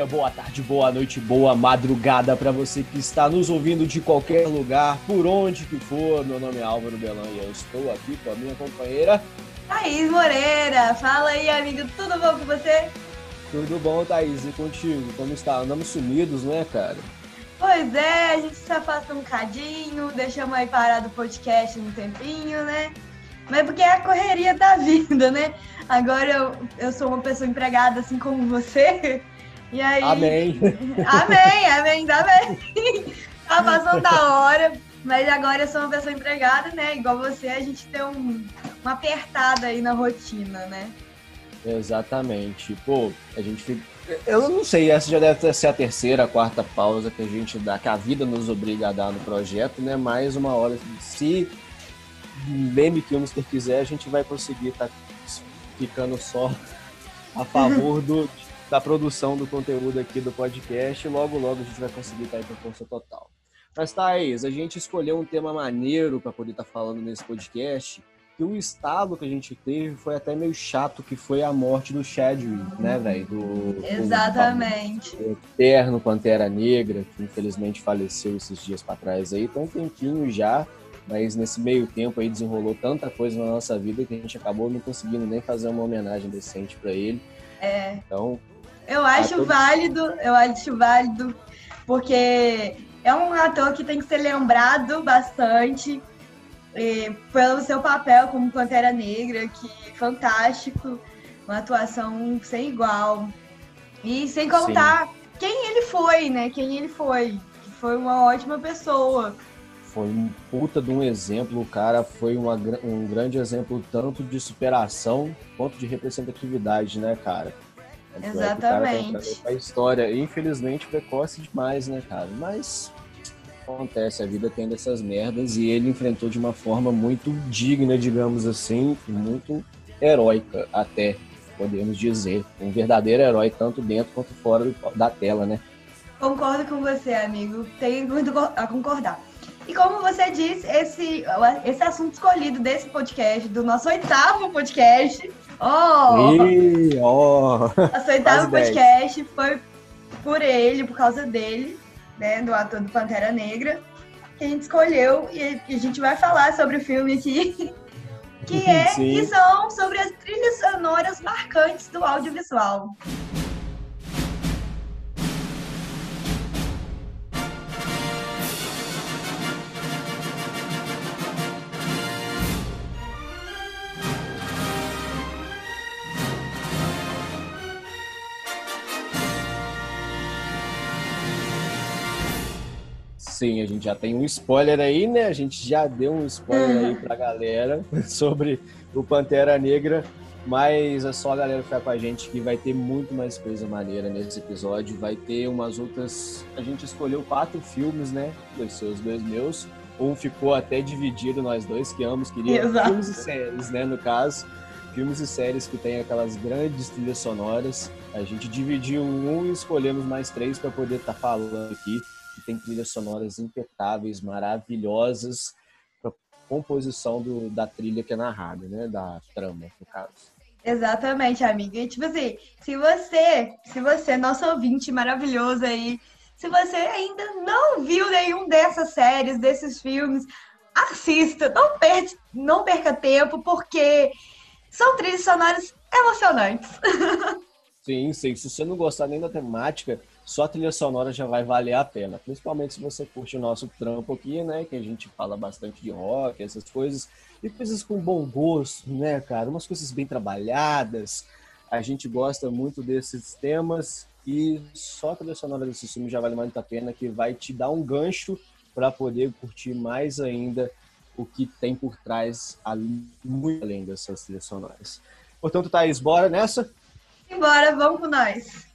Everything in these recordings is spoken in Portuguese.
dia, boa tarde, boa noite, boa madrugada para você que está nos ouvindo de qualquer lugar, por onde que for. Meu nome é Álvaro Belan e eu estou aqui com a minha companheira Thaís Moreira. Fala aí, amigo, tudo bom com você? Tudo bom, Thaís? E contigo? Como está? Andamos sumidos, né, cara? Pois é, a gente se afasta um cadinho, deixamos aí parado o podcast um tempinho, né? Mas porque é a correria da vida, né? Agora eu, eu sou uma pessoa empregada assim como você. E aí. Amém. Amém, amém, ainda bem. Tá passando da hora. Mas agora eu sou uma pessoa empregada, né? Igual você, a gente tem um, uma apertada aí na rotina, né? Exatamente. Pô, a gente fica. Eu não sei, essa já deve ser a terceira, a quarta pausa que a gente dá, que a vida nos obriga a dar no projeto, né? Mais uma hora, se meme que o Mister quiser, a gente vai conseguir estar tá ficando só a favor do, da produção do conteúdo aqui do podcast. Logo, logo a gente vai conseguir estar com força total. Mas, Thaís, a gente escolheu um tema maneiro para poder estar tá falando nesse podcast. E o estado que a gente teve foi até meio chato, que foi a morte do Chadwick, né, velho? Exatamente. Do, eterno Pantera Negra, que infelizmente faleceu esses dias para trás aí. Um tempinho já mas nesse meio tempo aí desenrolou tanta coisa na nossa vida que a gente acabou não conseguindo nem fazer uma homenagem decente para ele. É. Então. Eu acho todo... válido, eu acho válido, porque é um ator que tem que ser lembrado bastante pelo seu papel como Pantera Negra, que é fantástico, uma atuação sem igual. E sem contar Sim. quem ele foi, né? Quem ele foi. Que foi uma ótima pessoa foi um puta de um exemplo, o cara foi uma, um grande exemplo tanto de superação quanto de representatividade, né, cara? Exatamente. É a história, infelizmente, precoce demais, né, cara? Mas acontece, a vida tem dessas merdas e ele enfrentou de uma forma muito digna, digamos assim, muito heróica até, podemos dizer. Um verdadeiro herói, tanto dentro quanto fora da tela, né? Concordo com você, amigo. Tenho muito a concordar. E como você disse, esse, esse assunto escolhido desse podcast, do nosso oitavo podcast. Oh! E, oh nosso oitavo podcast foi por ele, por causa dele, né? Do ator do Pantera Negra. Que a gente escolheu e a gente vai falar sobre o filme aqui. Que é que são sobre as trilhas sonoras marcantes do audiovisual. Sim, a gente já tem um spoiler aí, né? A gente já deu um spoiler aí pra galera sobre o Pantera Negra, mas é só a galera ficar com a gente que vai ter muito mais coisa maneira nesse episódio. Vai ter umas outras. A gente escolheu quatro filmes, né? Dois seus, dois meus. Um ficou até dividido, nós dois, que ambos queriam filmes e séries, né? No caso, filmes e séries que tem aquelas grandes trilhas sonoras. A gente dividiu um e escolhemos mais três para poder estar tá falando aqui tem trilhas sonoras impecáveis, maravilhosas, para composição do, da trilha que é narrada, né? Da trama, no caso. Exatamente, amiga. E tipo assim, se você, se você, nosso ouvinte maravilhoso aí, se você ainda não viu nenhum dessas séries, desses filmes, assista, não, perca, não perca tempo, porque são trilhas sonoras emocionantes. Sim, sim. Se você não gostar nem da temática, só a trilha sonora já vai valer a pena. Principalmente se você curte o nosso trampo aqui, né? Que a gente fala bastante de rock, essas coisas. E coisas com bom gosto, né, cara? Umas coisas bem trabalhadas. A gente gosta muito desses temas. E só a trilha sonora desse filme já vale muito a pena, que vai te dar um gancho para poder curtir mais ainda o que tem por trás, muito além dessas trilhas sonoras. Portanto, Thaís, bora nessa? Bora, vamos com nós.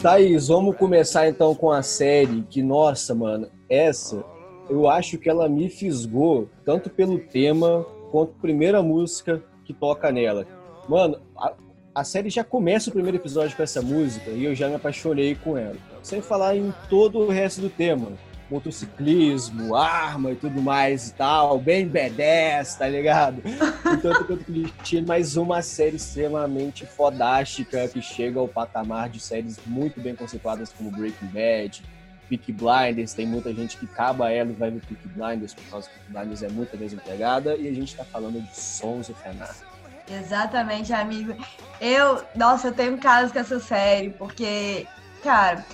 Thaís, vamos começar então com a série que, nossa, mano, essa eu acho que ela me fisgou tanto pelo tema quanto a primeira música que toca nela. Mano, a, a série já começa o primeiro episódio com essa música e eu já me apaixonei com ela. Sem falar em todo o resto do tema. Motociclismo, arma e tudo mais e tal, bem B10, tá ligado? Tanto quanto clichê, mas uma série extremamente fodástica que chega ao patamar de séries muito bem conceituadas como Breaking Bad, Peaky Blinders, tem muita gente que acaba ela e vai ver Peaky Blinders, por causa que Peaky Blinders é muita mesma pegada, e a gente tá falando de Sons of Anarchy. Exatamente, amigo. Eu, nossa, eu tenho casos com essa série, porque, cara,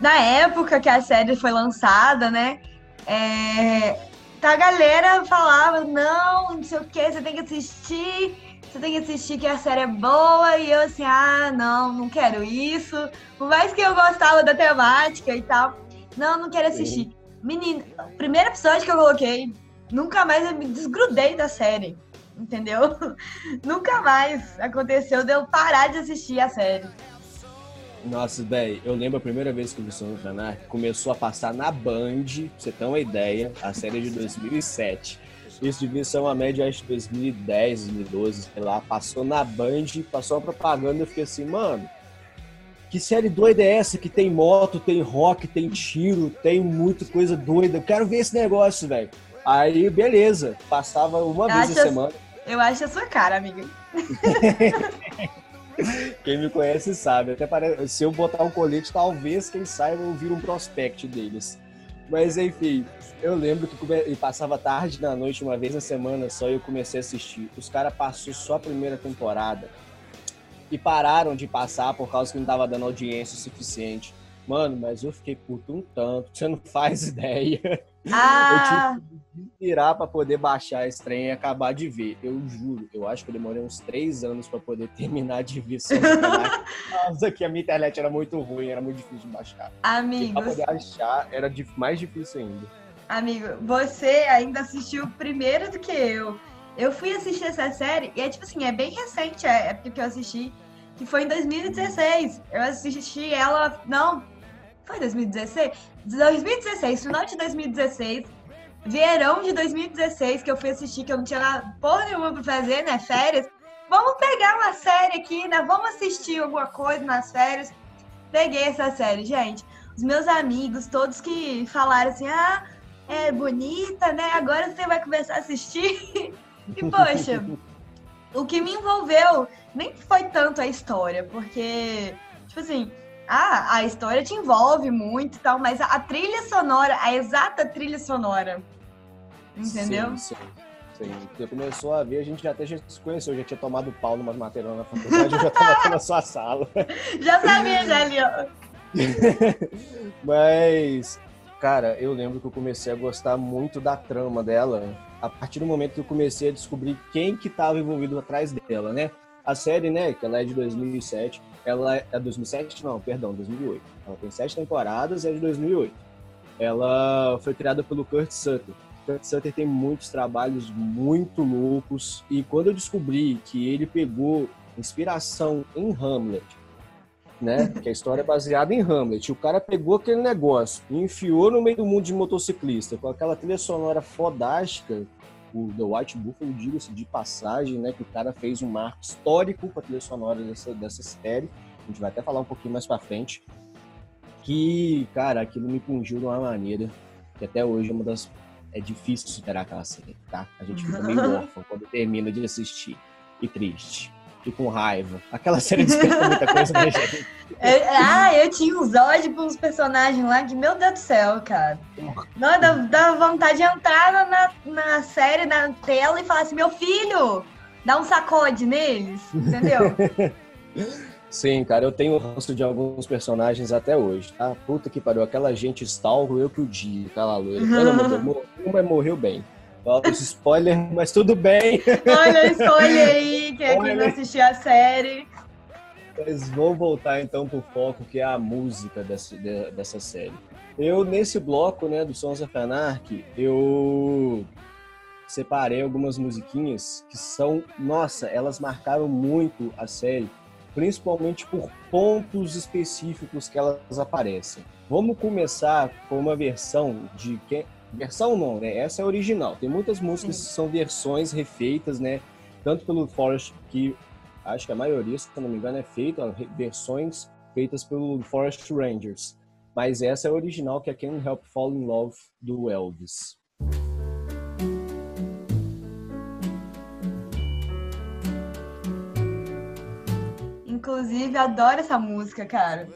na época que a série foi lançada, né? É, a galera falava, não, não sei o que, você tem que assistir, você tem que assistir que a série é boa, e eu assim, ah, não, não quero isso. Por mais que eu gostava da temática e tal, não, não quero assistir. Sim. Menino, primeiro episódio que eu coloquei, nunca mais eu me desgrudei da série entendeu? Nunca mais aconteceu de eu parar de assistir a série. Nossa, velho, eu lembro a primeira vez que eu vi Sons Anarchy, começou a passar na Band, pra você ter uma ideia, a série é de 2007. Isso devia ser uma média, acho, de 2010, 2012, sei lá. Passou na Band, passou uma propaganda, eu fiquei assim, mano, que série doida é essa? Que tem moto, tem rock, tem tiro, tem muita coisa doida. Eu quero ver esse negócio, velho. Aí, beleza, passava uma eu vez a semana. Eu acho a sua cara, amiga. Quem me conhece sabe. Até parece, se eu botar um colete, talvez, quem saiba, eu vira um prospect deles. Mas enfim, eu lembro que come... passava tarde na noite, uma vez na semana só, e eu comecei a assistir. Os caras passaram só a primeira temporada e pararam de passar por causa que não tava dando audiência suficiente. Mano, mas eu fiquei puto um tanto, você não faz ideia. Ah. Eu tive virar para poder baixar esse trem e acabar de ver. Eu juro, eu acho que eu demorei uns três anos para poder terminar de ver Por causa que a minha internet era muito ruim, era muito difícil de baixar. Amigo. Pra poder achar era mais difícil ainda. Amigo, você ainda assistiu primeiro do que eu. Eu fui assistir essa série e é tipo assim, é bem recente a época que eu assisti, que foi em 2016. Eu assisti ela, não, foi 2016? 2016, final de 2016, verão de 2016, que eu fui assistir, que eu não tinha porra nenhuma pra fazer, né? Férias. Vamos pegar uma série aqui, né? Vamos assistir alguma coisa nas férias. Peguei essa série, gente. Os meus amigos, todos que falaram assim, ah, é bonita, né? Agora você vai começar a assistir. e, poxa, o que me envolveu nem foi tanto a história, porque, tipo assim, ah, a história te envolve muito e tal, mas a, a trilha sonora, a exata trilha sonora, entendeu? Sim, sim. Sim, você começou a ver, a gente já até já se conheceu, já tinha tomado pau numa matéria na faculdade, eu já tava na sua sala. Já sabia, já ali, ó. Mas, cara, eu lembro que eu comecei a gostar muito da trama dela a partir do momento que eu comecei a descobrir quem que estava envolvido atrás dela, né? A série, né, que ela é de 2007, ela é 2007, não, perdão, 2008. Ela tem sete temporadas e é de 2008. Ela foi criada pelo Kurt Sutter. Kurt Sutter tem muitos trabalhos muito loucos e quando eu descobri que ele pegou inspiração em Hamlet, né? Que a história é baseada em Hamlet. O cara pegou aquele negócio e enfiou no meio do mundo de motociclista com aquela trilha sonora fodástica o The White Buffalo, diga-se de passagem, né, que o cara fez um marco histórico com a trilha sonora dessa, dessa série. A gente vai até falar um pouquinho mais pra frente. Que, cara, aquilo me pungiu de uma maneira que até hoje é uma das. É difícil superar aquela série, tá? A gente fica meio órfão quando termina de assistir. E triste e com raiva. Aquela série desperta muita coisa pra gente. É, ah, eu tinha uns ódios com uns personagens lá que, meu Deus do céu, cara. Não, dá, dá vontade de entrar na, na série, na tela e falar assim, meu filho, dá um sacode neles, entendeu? Sim, cara, eu tenho ranço de alguns personagens até hoje, tá? Puta que pariu, aquela gente stalker, eu que o dia, aquela loira. Ela mas morreu bem. Falta spoiler, mas tudo bem. Olha, spoiler aí, quem é que não assistiu a série. Mas vou voltar então pro foco, que é a música dessa, dessa série. Eu, nesse bloco, né, do Sons of Anarchy, eu separei algumas musiquinhas que são, nossa, elas marcaram muito a série, principalmente por pontos específicos que elas aparecem. Vamos começar com uma versão de Versão não, né? Essa é a original. Tem muitas músicas Sim. que são versões refeitas, né? Tanto pelo Forest, que acho que a maioria, se não me engano, é feita, versões feitas pelo Forest Rangers. Mas essa é a original, que é Can't Help Fall in Love, do Elvis. Inclusive, adoro essa música, cara.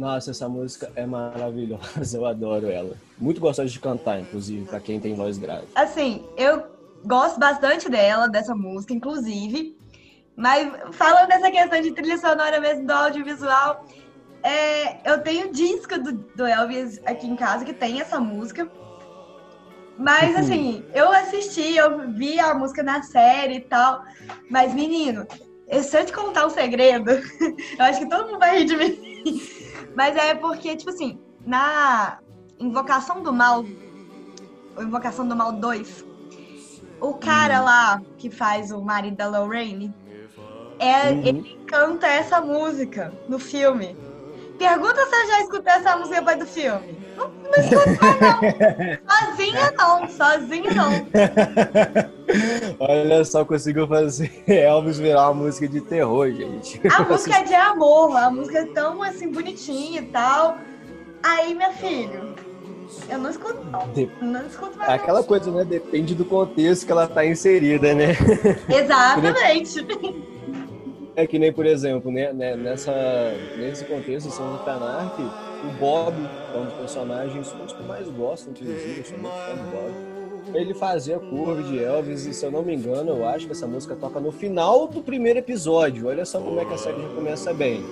Nossa, essa música é maravilhosa, eu adoro ela. Muito gostosa de cantar, inclusive, para quem tem voz grave. Assim, eu gosto bastante dela, dessa música, inclusive. Mas falando dessa questão de trilha sonora mesmo do audiovisual, é, eu tenho disco do, do, Elvis aqui em casa que tem essa música. Mas uhum. assim, eu assisti, eu vi a música na série e tal. Mas, menino, se eu te contar um segredo, eu acho que todo mundo vai rir de mim. Mas é porque, tipo assim, na Invocação do Mal, Invocação do Mal 2, o cara hum. lá que faz o marido da Lorraine, é, uhum. ele canta essa música no filme. Pergunta se eu já escutei essa música depois do filme. Não, não. Sozinha não, sozinha não. Olha só, conseguiu fazer Elvis virar uma música de terror, gente. A música é de amor, a música é tão assim bonitinha e tal. Aí, minha filha, eu não escuto, não. De... Não escuto mais. Aquela coisa, né? Depende do contexto que ela tá inserida, né? Exatamente. É que nem, por exemplo, né, né nessa, nesse contexto de Sons of Anarchy, o Bob, é um dos personagens que eu mais gosto, inclusive, eu sou muito fã do Bob. Ele fazia curva de Elvis e, se eu não me engano, eu acho que essa música toca no final do primeiro episódio. Olha só como é que a série já começa bem.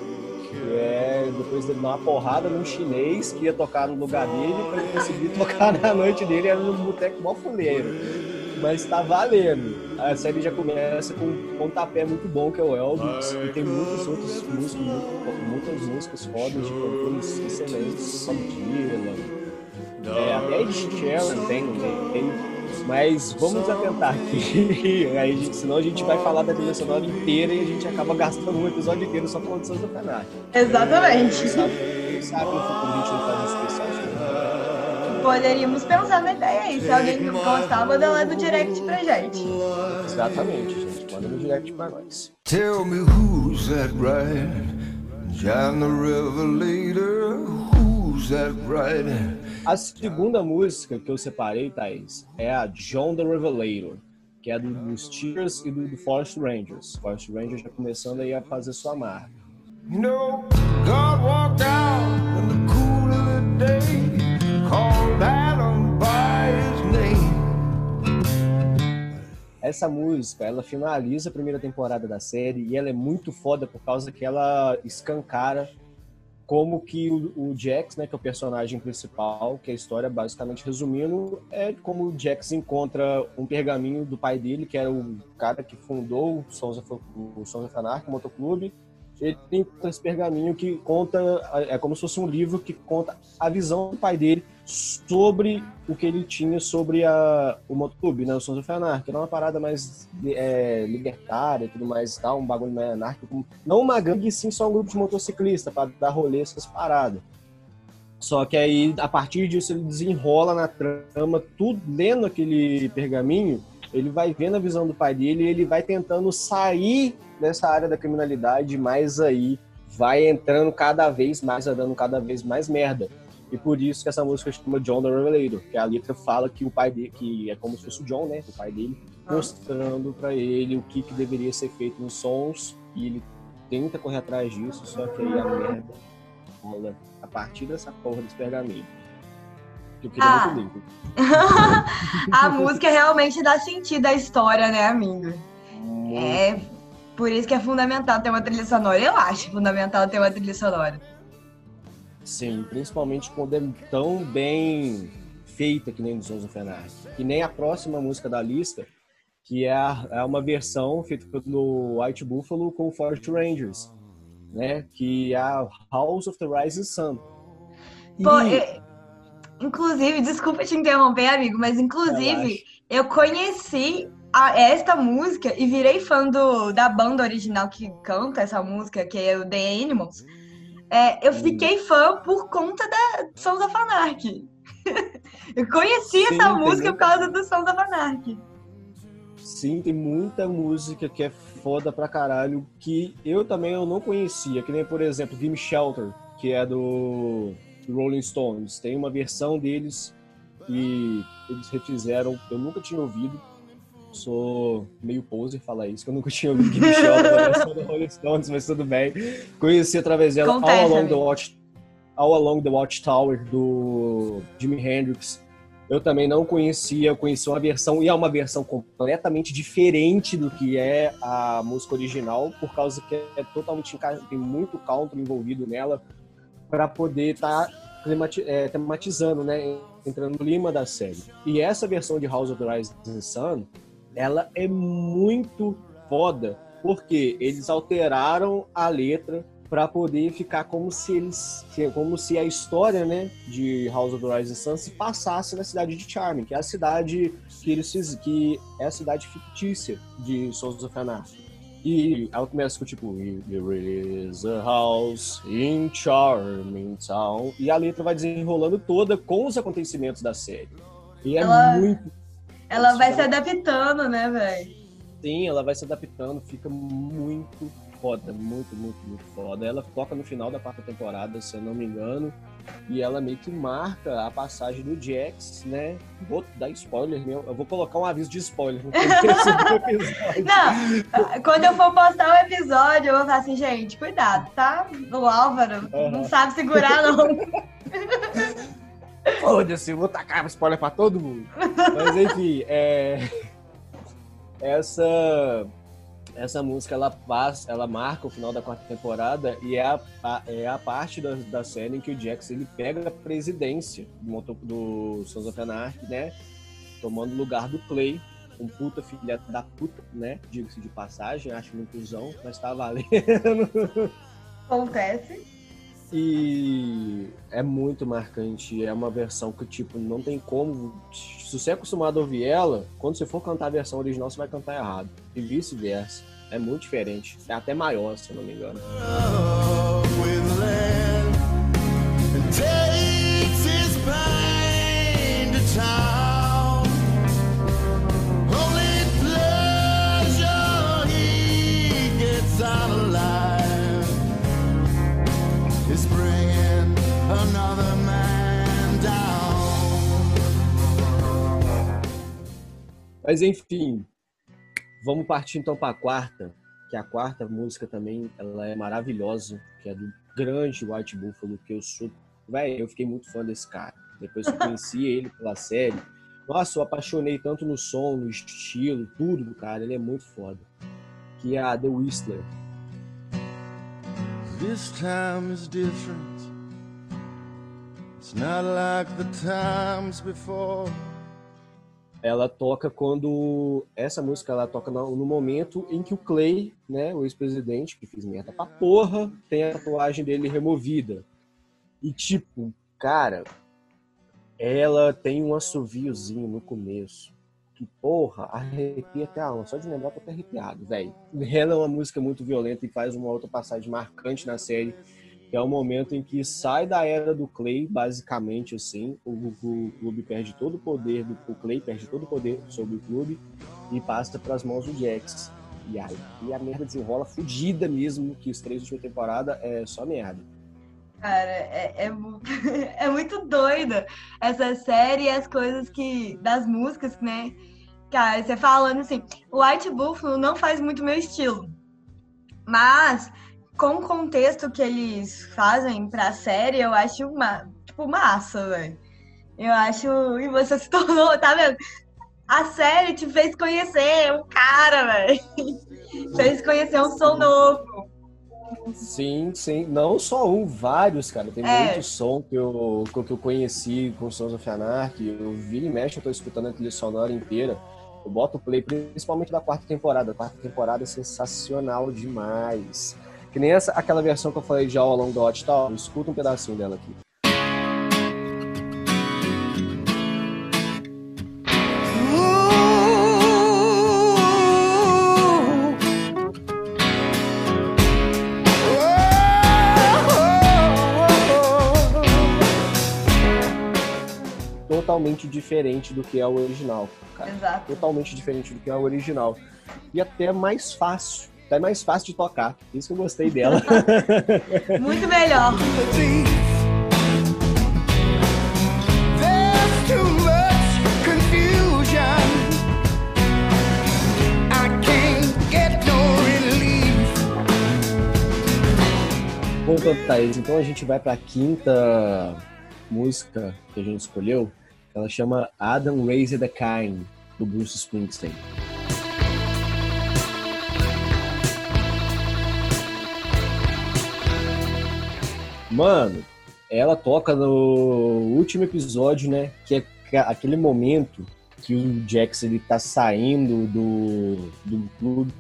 É, depois dele dar uma porrada num chinês que ia tocar no lugar dele, para ele conseguir tocar na noite dele, era no boteco mó fuleiro mas tá valendo. A série já começa com um pontapé muito bom, que é o Elvis, e tem muitos outros músicos, muitas músicas fodas de cantores excelentes, como Dylan, é, até Ed Sheeran tem no meio. Mas vamos atentar aqui, aí, senão a gente vai falar da trilha sonora inteira e a gente acaba gastando um episódio inteiro só falando de of Exatamente. Sabe, futuro a gente não faz poderíamos pensar na ideia aí. Se alguém gostar, manda lá no direct pra gente. Exatamente, gente. Manda no direct pra nós. Tell me who's that right? John the Revelator, who's that right? A segunda música que eu separei, Thaís, é a John the Revelator, que é do, dos Tears e do, do Forest Rangers. Forest Rangers já começando aí a fazer sua marca. You know, God walked out in the cool of the day. Essa música, ela finaliza a primeira temporada da série e ela é muito foda por causa que ela escancara como que o, o Jax, né, que é o personagem principal, que é a história, basicamente resumindo, é como o Jax encontra um pergaminho do pai dele, que era o cara que fundou o Sons of, o o motoclube, ele tem esse pergaminho que conta, é como se fosse um livro que conta a visão do pai dele sobre o que ele tinha sobre a, o motoclube, né, o Sons of Anarchy, era uma parada mais é, libertária e tudo mais e tal, um bagulho mais anárquico, não uma gangue, sim só um grupo de motociclistas para dar rolê essas paradas. Só que aí, a partir disso, ele desenrola na trama, tudo lendo aquele pergaminho, ele vai vendo a visão do pai dele e ele vai tentando sair dessa área da criminalidade, mas aí vai entrando cada vez mais, vai dando cada vez mais merda. E por isso que essa música chama John the Revelator, que a letra fala que o pai dele, que é como se fosse o John, né, o pai dele, ah. mostrando para ele o que, que deveria ser feito nos sons, e ele tenta correr atrás disso, só que aí a merda rola a partir dessa porra desse pergaminho. Eu queria ah. muito a música realmente dá sentido à história, né, amigo? É por isso que é fundamental ter uma trilha sonora. Eu acho fundamental ter uma trilha sonora. Sim, principalmente quando é tão bem feita que nem dos Sons of Anarchy. Que nem a próxima música da lista, que é, a, é uma versão feita pelo White Buffalo com Forest Rangers, né? Que é a House of the Rising Sun. Pô, e... inclusive, desculpa te interromper, amigo, mas inclusive eu conheci a, esta música e virei fã do, da banda original que canta essa música, que é o The Animals. É, eu fiquei fã por conta da Sons of Anarchy. eu conheci Sim, essa música por causa do Sons of Anarchy. Sim, tem muita música que é foda pra caralho, que eu também eu não conhecia, que nem, por exemplo, Game Shelter, que é do Rolling Stones. Tem uma versão deles que eles refizeram, eu nunca tinha ouvido. Sou meio poser falar isso, que eu nunca tinha ouvido na versão do Rolling Stones, mas tudo bem. Conheci através dela All Along, the Watch, All Along the Watchtower do Jimi Hendrix. Eu também não conhecia, conheci uma versão, e é uma versão completamente diferente do que é a música original, por causa que é totalmente tem muito country envolvido nela, para poder estar tá é, tematizando, né, entrando no clima da série. E essa versão de House of the Rising Sun, ela é muito foda, porque eles alteraram a letra para poder ficar como se eles, como se a história, né, de House of the Rising Sun se passasse na cidade de Charming, que é a cidade que eles que é a cidade fictícia de Sons of Anarchy. E ela começa com tipo There is a house in Charming Town e a letra vai desenrolando toda com os acontecimentos da série. E é ela, muito ela vai se adaptando, né, velho? Sim, ela vai se adaptando, fica muito foda, muito, muito, muito foda. Ela toca no final da quarta temporada, se eu não me engano, e ela meio que marca a passagem do Jax, né? Vou dar spoiler, meu. Eu vou colocar um aviso de spoiler. Não, quando eu for postar o episódio, eu vou falar assim, gente, cuidado, tá? O Álvaro uhum. não sabe segurar, não. Foda-se, vou tacar spoiler pra todo mundo. Mas enfim, é. Essa essa música ela passa, ela marca o final da quarta temporada e é a, a é a parte da, da série em que o Jax ele pega a presidência do, do Sons of Anarchy, né? Tomando o lugar do Clay, um puta filha da puta, né? Digo-se de passagem, acho muito usão, mas tá valendo. Acontece. E é muito marcante. É uma versão que, tipo, não tem como. Se você é acostumado a ouvir ela, quando você for cantar a versão original, você vai cantar errado. E vice-versa. É muito diferente. É até maior, se eu não me engano. Mas enfim, vamos partir então para a quarta, que a quarta música também ela é maravilhosa, que é do grande White Buffalo, que eu sou, velho, eu fiquei muito fã desse cara. Depois que eu conheci ele pela série, nossa, eu apaixonei tanto no som, no estilo, tudo do cara, ele é muito foda. Que é a The Whistler. This time is different. It's not like the times before ela toca quando essa música ela toca no, no, momento em que o Clay, né, o ex-presidente que fez merda pra porra, tem a tatuagem dele removida. E tipo, cara, ela tem um assoviozinho no começo. Que porra, arrepia até a alma. Só de lembrar tô até arrepiado, velho. Ela é uma música muito violenta e faz uma outra passagem marcante na série que é o momento em que sai da era do Clay, basicamente assim, o, o, clube perde todo o poder, do, o Clay perde todo o poder sobre o clube e passa para as mãos do Jax. E aí e a merda desenrola fodida mesmo, que os três últimas temporadas é só merda. Cara, é, é, é, muito doida essa série e as coisas que. das músicas, né? Cara, você falando assim, White Buffalo não faz muito meu estilo. Mas com o contexto que eles fazem pra série, eu acho uma, tipo, massa, velho. Eu acho. E você se tornou, tá vendo? A série te fez conhecer um cara, velho. fez conhecer um som novo. Sim, sim. Não só um, vários, cara. Tem é. muito som que eu, que eu conheci com Sons of Anarchy. Eu vi e mexe, eu tô escutando a trilha sonora inteira. Eu boto o play, principalmente da quarta temporada. A quarta temporada é sensacional demais. Que nem essa, aquela versão que eu falei de All Along the Watchtower. Escuta um pedacinho dela aqui. totalmente diferente do que é o original, cara. Exato. Totalmente diferente do que é o original. E até mais fácil Tá é mais fácil de tocar. Isso que eu gostei dela. Muito melhor. Voltando, Thaís, então a gente vai para a quinta música que a gente escolheu. Ela chama Adam Raise the Kind, do Bruce Springsteen. Mano, ela toca no último episódio, né? Que é aquele momento que o Jax ele tá saindo do, do clube.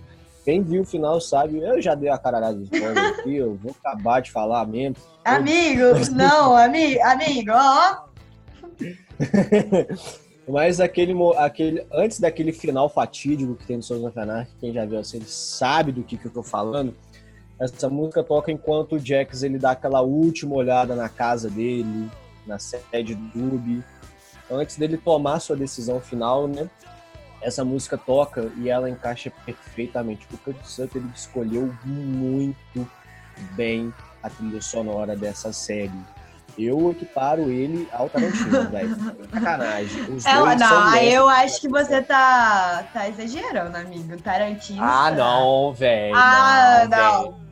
Quem viu o final sabe, eu já dei a caralhada de spoiler aqui, eu vou acabar de falar mesmo. Amigo, não, amigo, amigo, ó. Mas aquele, aquele, antes daquele final fatídico que tem no Sons of Anarchy, quem já viu assim, ele sabe do que, que eu tô falando. Essa música toca enquanto o Jax ele dá aquela última olhada na casa dele, na sede do clube. Antes dele tomar sua decisão final, né? Essa música toca e ela encaixa perfeitamente. O Kurt Sutter ele escolheu muito bem a trilha sonora dessa série. Eu equiparo ele ao Tarantino, velho. Sacanagem. Os é, dois não, eu acho que você tá, tá exagerando, amigo. Tarantino. Ah, não, velho. Ah, não. não.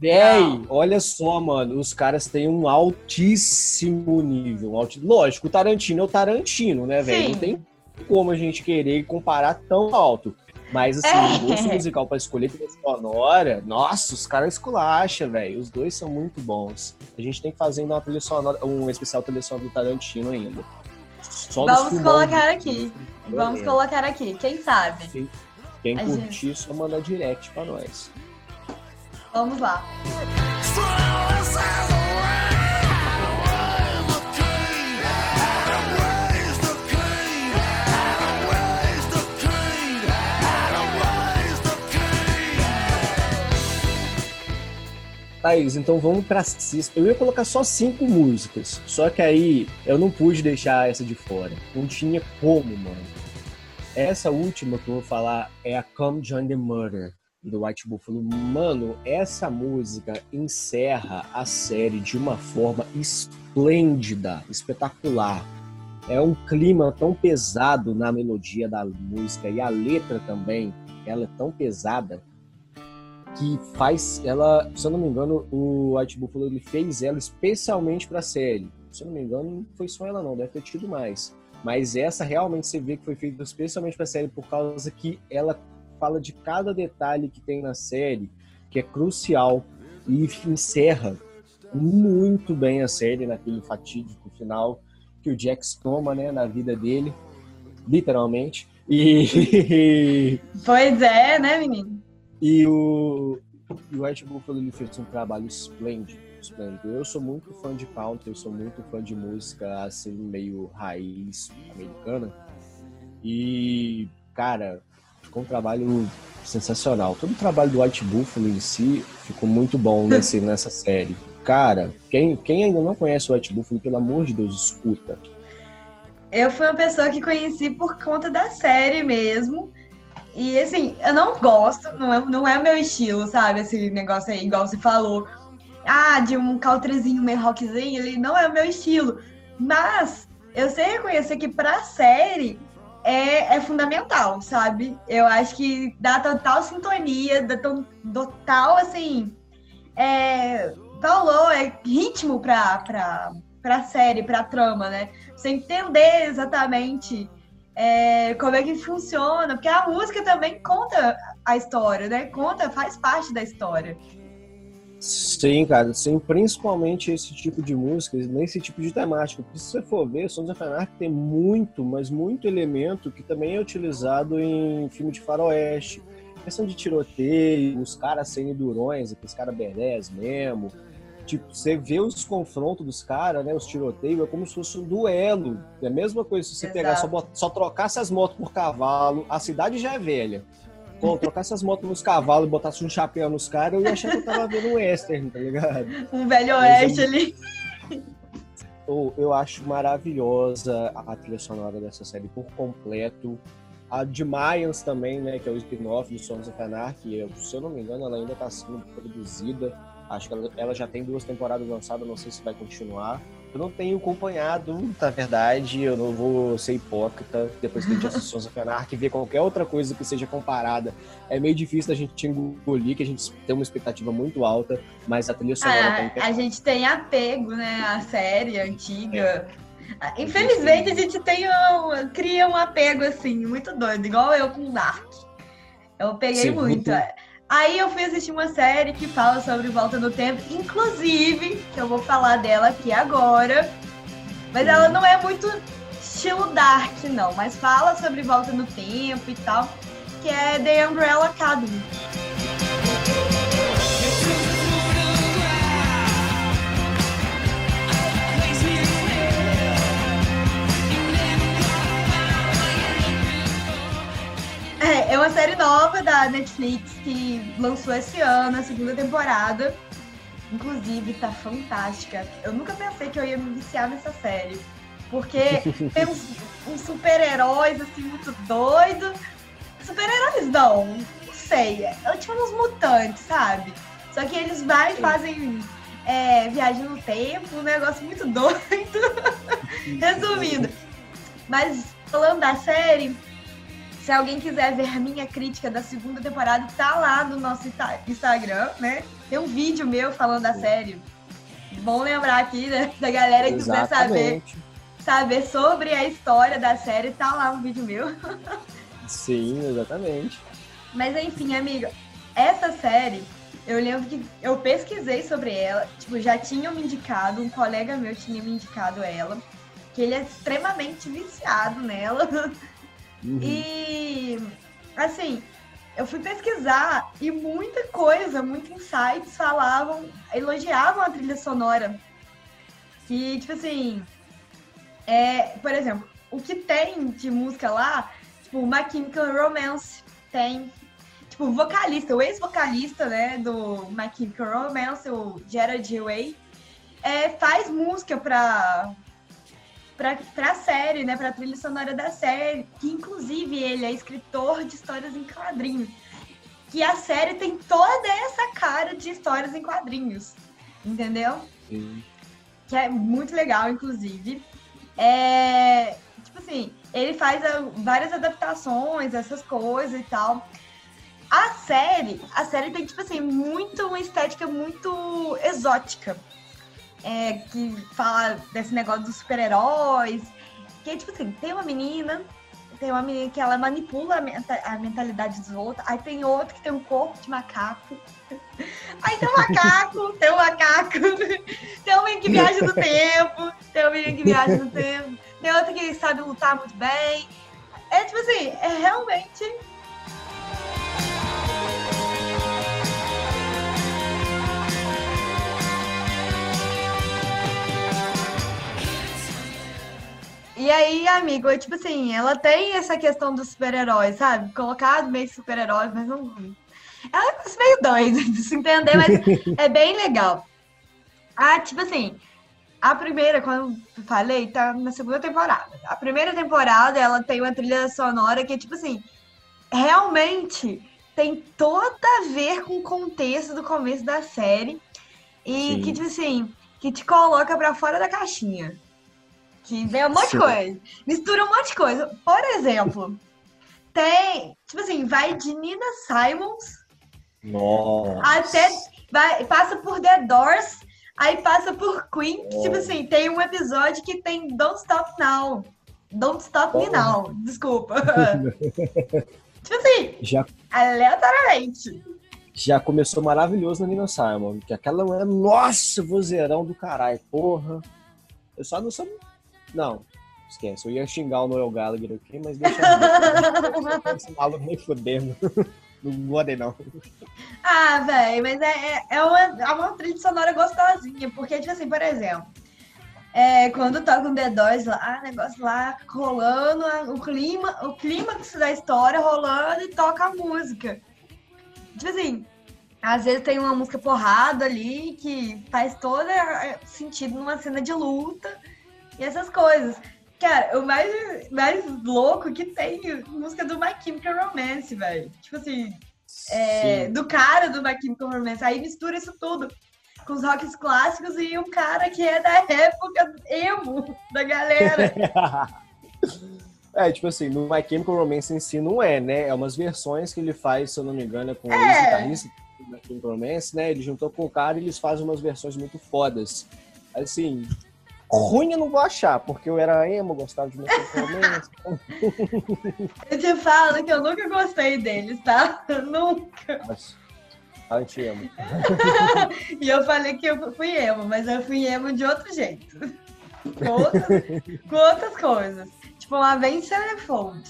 Véi, olha só, mano, os caras têm um altíssimo nível. Alti... Lógico, o Tarantino é o Tarantino, né, velho? Não tem como a gente querer comparar tão alto. Mas, assim, é. o gosto musical pra escolher trilha sonora, nossa, os caras esculacham, velho. Os dois são muito bons. A gente tem que fazer uma trilha sonora, um especial trilha sonora do Tarantino ainda. Só Vamos colocar aqui. Vamos colocar aqui. Quem sabe? Quem, quem curtir, gente... só manda direct pra nós. Vamos lá. Thaís, então vamos pra sexta. Eu ia colocar só cinco músicas, só que aí eu não pude deixar essa de fora. Não tinha como, mano. Essa última que eu vou falar é a Come Join the Murder do White Buffalo. Mano, essa música encerra a série de uma forma esplêndida, espetacular. É um clima tão pesado na melodia da música e a letra também, ela é tão pesada que faz ela, se eu não me engano, o White Buffalo ele fez ela especialmente para a série. Se eu não me engano, não foi só ela não, deve ter tido mais. Mas essa realmente você vê que foi feita especialmente para a série por causa que ela fala de cada detalhe que tem na série, que é crucial e encerra muito bem a série naquele fatídico final que o Jax toma, né, na vida dele, literalmente. E Pois é, né, menino? E o, o White Buffalo ele fez um trabalho esplêndido, esplêndido. Eu sou muito fã de country, eu sou muito fã de música assim meio raiz americana. E cara, ficou um trabalho sensacional. Todo o trabalho do White Buffalo em si ficou muito bom nesse, nessa série. Cara, quem, quem ainda não conhece o White Buffalo, pelo amor de Deus, escuta. Eu fui uma pessoa que conheci por conta da série mesmo. E assim, eu não gosto, não é, não é meu estilo, sabe? Esse negócio aí, igual você falou. Ah, de um caltrezinho meio rockzinho, ele não é o meu estilo. Mas eu sei reconhecer que pra série é, é fundamental, sabe? Eu acho que dá total sintonia, dá total, assim, é, falou, é ritmo pra, pra, pra série, pra trama, né? Você entender exatamente é, como é que funciona, porque a música também conta a história, né? Conta, faz parte da história. Sim, cara, sim, principalmente esse tipo de música, nesse tipo de temática. Porque se você for ver, Sons of Anarchy tem muito, mas muito elemento que também é utilizado em filme de faroeste. Questão de tiroteio, os caras sendo durões, aqueles caras berés mesmo. Tipo, você vê os confrontos dos caras, né, os tiroteios, é como se fosse um duelo. É a mesma coisa se você Exato. pegar, só, só trocasse as motos por cavalo, a cidade já é velha. Pô, trocasse as motos nos cavalos e botasse um chapéu nos caras, eu ia achar que eu tava vendo um western, tá ligado? Um velho oeste ali. Eu, eu acho maravilhosa a trilha sonora dessa série por completo. A de Mayans também, né, que é o spin-off do Sons of Anarchy, se eu não me engano, ela ainda está sendo produzida. Acho que ela, ela, já tem duas temporadas lançadas, não sei se vai continuar. Eu não tenho acompanhado, na verdade, eu não vou ser hipócrita depois que a gente assistiu Sons of Anarchy, ver qualquer outra coisa que seja comparada. É meio difícil a gente engolir, que a gente tem uma expectativa muito alta, mas a trilha sonora... Ah, a gente tem apego, né, a série antiga. É. Infelizmente, a gente tem um, cria um apego, assim, muito doido, igual eu com Dark. Eu peguei Sim, muito. muito Aí eu fui assistir uma série que fala sobre Volta no Tempo, inclusive, que eu vou falar dela aqui agora. Mas ela não é muito estilo dark, não, mas fala sobre Volta no Tempo e tal, que é The Umbrella Academy. É, é uma série nova da Netflix que lançou esse ano, a segunda temporada. Inclusive, tá fantástica. Eu nunca pensei que eu ia me viciar nessa série. Porque tem uns, uns super-heróis, assim, muito doidos. Super-heróis não, não sei. É tipo uns mutantes, sabe? Só que eles e fazem é, viagem no tempo, um negócio muito doido. Resumindo. Mas falando da série, se alguém quiser ver a minha crítica da segunda temporada, tá lá no nosso Instagram, né? Tem um vídeo meu falando da série. Bom lembrar aqui né, da galera que quiser saber, saber sobre a história da série, tá lá um vídeo meu. Sim, exatamente. Mas enfim, amiga, essa série, eu lembro que eu pesquisei sobre ela, tipo, já tinham me indicado, um colega meu tinha me indicado ela, que ele é extremamente viciado nela. Uhum. E, assim, eu fui pesquisar e muita coisa, muitos insights falavam, elogiavam a trilha sonora. Que, tipo assim, é, por exemplo, o que tem de música lá, tipo, My Chemical Romance tem. Tipo, o vocalista, o ex-vocalista, né, do My Chemical Romance, o Gerard Way, é, faz música pra, para a série, né, para a trilha sonora da série, que inclusive ele é escritor de histórias em quadrinhos. Que a série tem toda essa cara de histórias em quadrinhos, entendeu? Sim. Que é muito legal, inclusive. É, tipo assim, ele faz várias adaptações, essas coisas e tal. A série, a série tem, tipo assim, muito uma estética muito exótica é, que fala desse negócio dos super-heróis. Que, tipo assim, tem uma menina, tem uma menina que ela manipula a, mentalidade dos outros, aí tem outro que tem um corpo de macaco. Aí tem um macaco, tem um macaco, tem um menino que viaja no tempo, tem um menino que viaja no tempo, tem outro que sabe lutar muito bem. É tipo assim, é realmente E aí, amigo, é tipo assim, ela tem essa questão dos super-heróis, sabe? Colocado meio super-heróis, mas não. Ela é meio doida de se entender, mas é bem legal. Ah, tipo assim, a primeira, quando eu falei, tá na segunda temporada. A primeira temporada, ela tem uma trilha sonora que, tipo assim, realmente tem toda a ver com o contexto do começo da série. E Sim. que, tipo assim, que te coloca pra fora da caixinha que vem um monte Sim. de coisa. Mistura um monte de coisa. Por exemplo, tem, tipo assim, vai de Nina Simons Nossa. até vai, passa por The Doors, aí passa por Queen. Tipo assim, tem um episódio que tem Don't Stop Now. Don't Stop. Me Now. Desculpa. tipo assim, já... aleatoriamente. Já começou maravilhoso na Nina Simon, que aquela mulher, nossa, vozeirão do caralho, porra. Eu só não sou não, esquece. Eu ia xingar o Noel Gallagher aqui, mas deixa eu Esse maluco nem fudendo. Não godei, não. Ah, velho, mas é, é, é, uma, é uma trilha sonora gostosinha, porque, tipo assim, por exemplo, é, quando toca um The Doors lá, negócio lá rolando, o clima, o clímax da história rolando e toca a música. Tipo assim, às vezes tem uma música porrada ali que faz todo é, sentido numa cena de luta e essas coisas. Cara, o mais, mais louco que tem música do My Chemical Romance, velho. Tipo assim, é, do cara do My Chemical Romance. Aí mistura isso tudo. com os rocks clássicos e um cara que é da época emo da galera. É, tipo assim, no My Chemical Romance em si não é, né? É umas versões que ele faz, se eu não me engano, é com é. o guitarrista do My Chemical Romance, né? Ele juntou com o cara e eles fazem umas versões muito fodas. Assim, ruim eu não vou achar, porque eu era emo, gostava de Chemical Romance. eu te falo que eu nunca gostei deles, tá? nunca. Nossa. Anti-emo. e eu falei que eu fui emo, mas eu fui emo de outro jeito. Com outras, com outras coisas. Tipo, uma vez Sevenfold.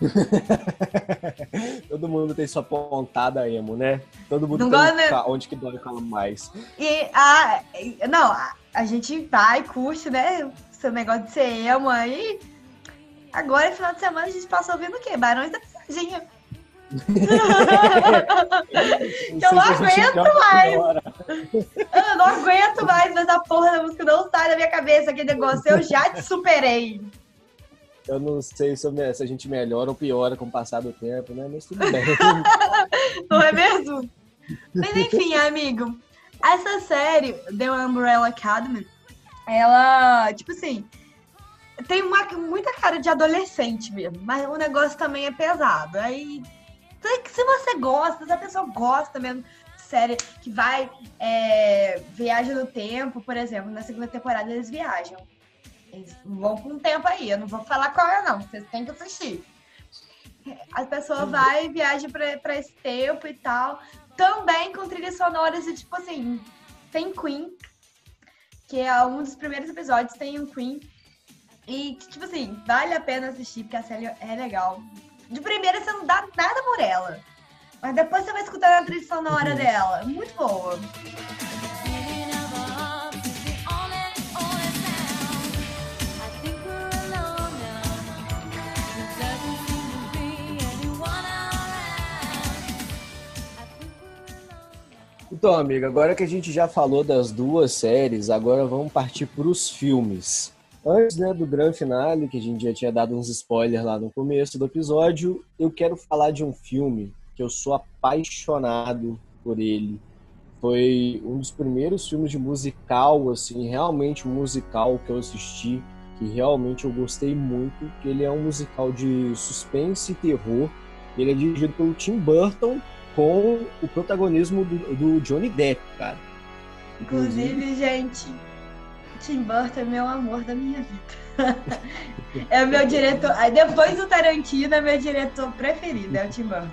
Todo mundo tem sua pontada emo, né? Todo mundo não tem gosta... onde que dói fala mais. E a. Não, a, a gente vai, curte, né? Seu negócio de ser emo aí. Agora, final de semana, a gente passa ouvindo o quê? Barões da Pisadinha. eu não aguento mais. Eu não aguento mais, mas a porra da música não sai da minha cabeça. Aquele negócio, eu já te superei. Eu não sei se, a gente melhora ou piora com o passar do tempo, né? Mas tudo bem. não é mesmo? Mas enfim, amigo, essa série, The Umbrella Academy, ela, tipo assim, tem uma, muita cara de adolescente mesmo, mas o negócio também é pesado. Aí se você gosta, se a pessoa gosta mesmo série que vai, é, viaja no tempo, por exemplo, na segunda temporada eles viajam. Vão com um tempo aí, eu não vou falar qual é não, vocês têm que assistir. A pessoa uhum. vai e viaja para esse tempo e tal. Também com trilhas sonoras e tipo assim, tem Queen, que é um dos primeiros episódios, tem um Queen. E, tipo assim, vale a pena assistir, porque a série é legal. De primeira você não dá nada por ela. Mas depois você vai escutar a trilha sonora uhum. dela. Muito boa. Então, amiga, agora que a gente já falou das duas séries, agora vamos partir para os filmes. Antes né, do grande finale, que a gente já tinha dado uns spoilers lá no começo do episódio, eu quero falar de um filme que eu sou apaixonado por ele. Foi um dos primeiros filmes de musical, assim, realmente musical que eu assisti, que realmente eu gostei muito, que ele é um musical de suspense e terror. Ele é dirigido pelo Tim Burton com o protagonismo do, do Johnny Depp, cara. Inclusive, Inclusive gente, Tim Burton é meu amor da minha vida. é o meu diretor. Aí depois do Tarantino, é meu diretor preferido, é o Tim Burton.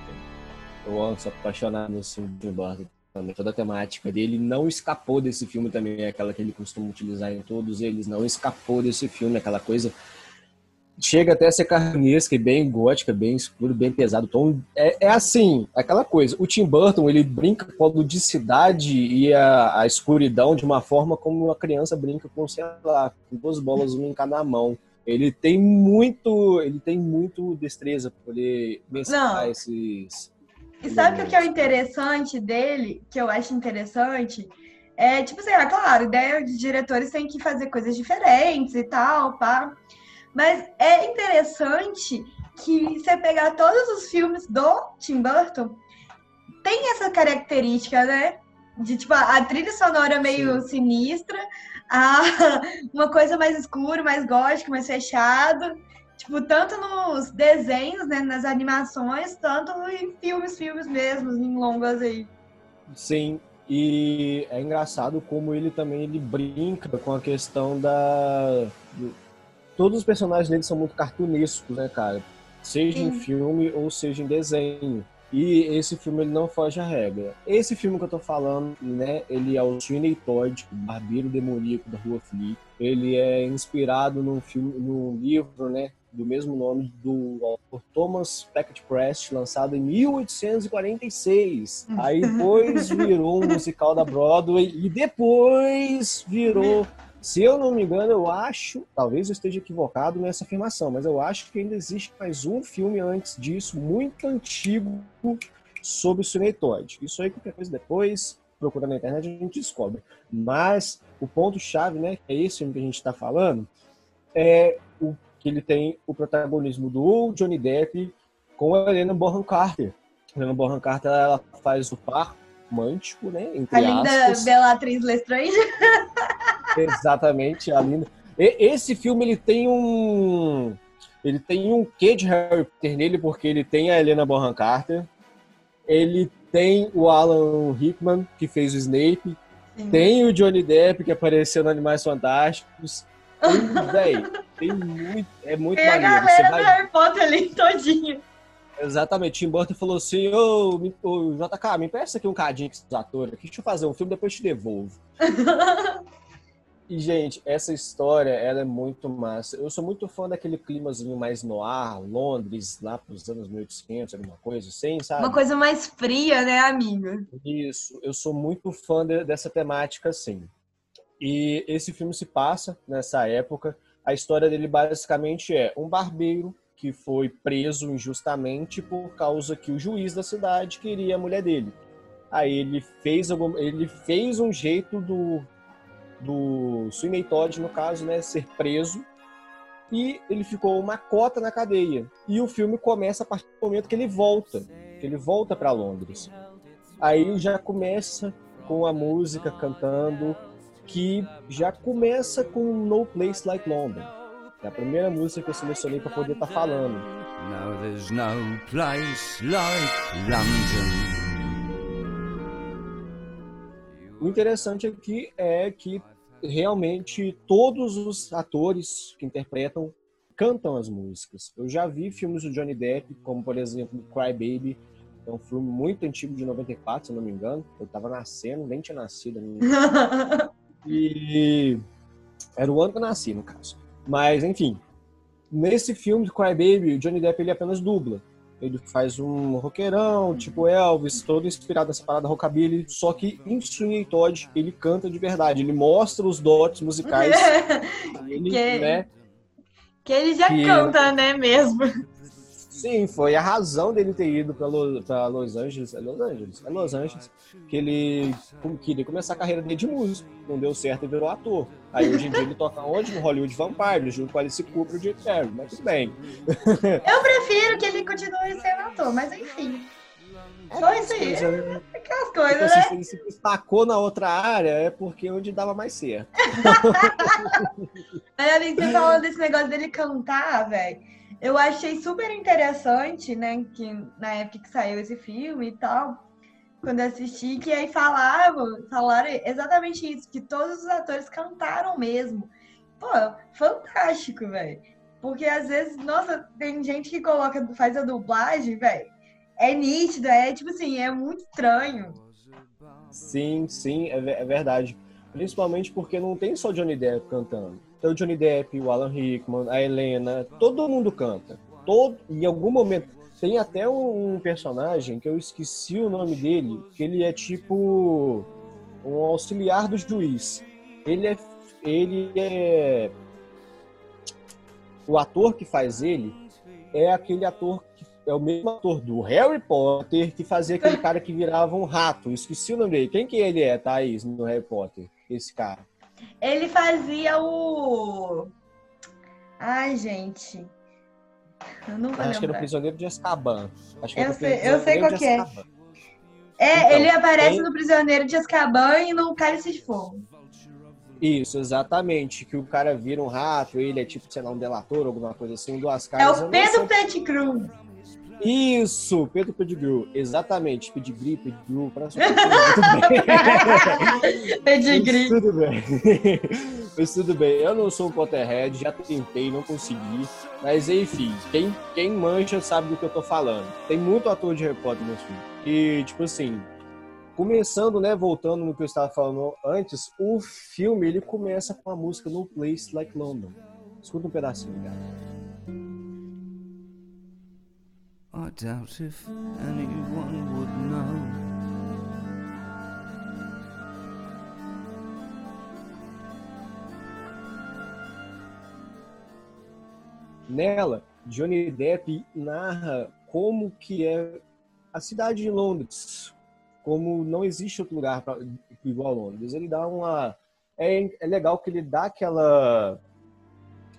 Eu amo, sou apaixonado nesse filme do Tim Burton também. Toda a temática dele não escapou desse filme também, é aquela que ele costuma utilizar em todos eles, não escapou desse filme, aquela coisa chega até a ser carnesca e bem gótica, bem escuro, bem pesado. Tom é, é assim, aquela coisa. O Tim Burton ele brinca com a ludicidade e a, a escuridão de uma forma como uma criança brinca com, sei lá, com duas bolas uma em cada mão. Ele tem muito, ele tem muito destreza para poder mesclar esses. E sabe o que é o interessante dele, que eu acho interessante? É, tipo assim, ah, claro, ideia de diretores tem que fazer coisas diferentes e tal, pá. Mas é interessante que você pegar todos os filmes do Tim Burton, tem essa característica, né? De tipo, a trilha sonora meio Sim. sinistra, a, uma coisa mais escura, mais gótica, mais fechado. Tipo, tanto nos desenhos, né, nas animações, tanto em filmes, filmes mesmo, em longas aí. Sim, e é engraçado como ele também ele brinca com a questão da todos os personagens dele são muito cartunescos, né, cara? Seja Sim. em filme ou seja em desenho. E esse filme ele não foge à regra. Esse filme que eu tô falando, né, ele é o Sweeney Todd, o barbeiro demoníaco da Rua Flea. Ele é inspirado num filme, num livro, né, do mesmo nome do autor Thomas Becket Prest, lançado em 1846. Aí depois virou um musical da Broadway e depois virou se eu não me engano, eu acho, talvez eu esteja equivocado nessa afirmação, mas eu acho que ainda existe mais um filme antes disso, muito antigo, sobre o Sweeney Todd. Isso aí, qualquer coisa depois, procurando na internet, a gente descobre. Mas o ponto-chave, né, que é esse filme que a gente está falando, é o que ele tem o protagonismo do Johnny Depp com a Helena Bonham Carter. A Helena Bonham Carter ela faz o par romântico, né? Entre a linda Bellatrix Lestrange. Exatamente, a linda. E, esse filme ele tem um ele tem um quê de Harry Potter nele porque ele tem a Helena Bonham Carter, ele tem o Alan Rickman que fez o Snape, Sim. tem o Johnny Depp que apareceu no Animais Fantásticos. Véi, tem muito, é muito tem maneiro. a galera vai... do Harry Potter ali todinho. Exatamente, Tim Burton falou assim, ô, ô JK, me peça aqui um cadinho com esses atores aqui, deixa eu fazer um filme, depois te devolvo. e, gente, essa história, ela é muito massa. Eu sou muito fã daquele climazinho mais noir, Londres, lá pros anos 1800, alguma coisa assim, sabe? Uma coisa mais fria, né, amiga? Isso, eu sou muito fã de, dessa temática, assim. E esse filme se passa nessa época. A história dele basicamente é um barbeiro que foi preso injustamente por causa que o juiz da cidade queria a mulher dele. Aí ele fez algum, ele fez um jeito do do Sweeney Todd, no caso, né, ser preso e ele ficou uma cota na cadeia. E o filme começa a partir do momento que ele volta, que ele volta para Londres. Aí já começa com a música cantando que já começa com No Place Like London é a primeira música que eu selecionei para poder estar tá falando. Now there's no place like London. O interessante aqui é que realmente todos os atores que interpretam cantam as músicas. Eu já vi filmes do Johnny Depp, como por exemplo Cry Baby, é um filme muito antigo de 94, se não me engano. Eu estava nascendo, nem tinha nascido. e era o ano que eu nasci, no caso. Mas, enfim, nesse filme de Cry Baby, o Johnny Depp ele apenas dubla. Ele faz um roqueirão, tipo Elvis, todo inspirado nessa parada rockabilly, só que em Sweeney Todd ele canta de verdade, ele mostra os dotes musicais. ele, que, né, que ele já que, canta, né, mesmo. Sim, foi a razão dele ter ido para Los, Los Angeles. É Los Angeles? É Los Angeles. Que ele queria começar a carreira dele de músico. Não deu certo e virou ator. Aí hoje em dia ele toca onde? No Hollywood Vampire, junto com Alice Cooper e o Perry. Mas tudo bem. Eu prefiro que ele continue sendo ator, mas enfim. É Foi isso aí. Né? Aquelas coisas, então, né? Se ele se destacou na outra área, é porque onde dava mais certo. Aí, você falando desse negócio dele cantar, velho eu achei super interessante, né, que na época que saiu esse filme e tal, quando assisti, que aí falavam, falaram exatamente isso, que todos os atores cantaram mesmo. Pô, fantástico, velho. Porque às vezes, nossa, tem gente que coloca, faz a dublagem, velho. É nítido, é tipo assim, é muito estranho. Sim, sim, é, é verdade. Principalmente porque não tem só Johnny Depp cantando. Tem o Johnny Depp, o Alan Rickman, a Helena, todo mundo canta. Todo, em algum momento. Tem até um, personagem que eu esqueci o nome dele, que ele é tipo um auxiliar do juiz. Ele é. Ele é. O ator que faz ele é aquele ator que é o mesmo ator do Harry Potter que fazia aquele cara que virava um rato. Esqueci o nome dele. Quem que ele é, Thaís, no Harry Potter? Esse cara. Ele fazia o. Ai, gente. Eu não vou Acho lembrar. que era o Prisioneiro de Azkaban. Acho que eu, sei, eu sei qual que é. É, então, ele aparece no Prisioneiro de Azkaban e no Cálice de Fogo. Isso, exatamente. Que o cara vira um rato, ele é tipo, sei lá, um delator, alguma coisa assim, duas caras. É o Pedro Pettigrew. Isso, Pedro Pettigrew, exatamente. Pedigree, Pettigrew, parece um. Tudo bem. Mas tudo bem, eu não sou um Potterhead, já tentei, não consegui. Mas enfim, quem, quem mancha sabe do que eu tô falando. Tem muito ator de Harry Potter nesse filme. E, tipo assim, começando, né, voltando no que eu estava falando antes, o filme ele começa com a música No Place Like London. Escuta um pedacinho, cara. I doubt if anyone would know. Nela, Johnny Depp narra como que é a cidade de Londres, como não existe outro lugar pra, igual a Londres. Ele dá uma é, é legal que ele dá aquela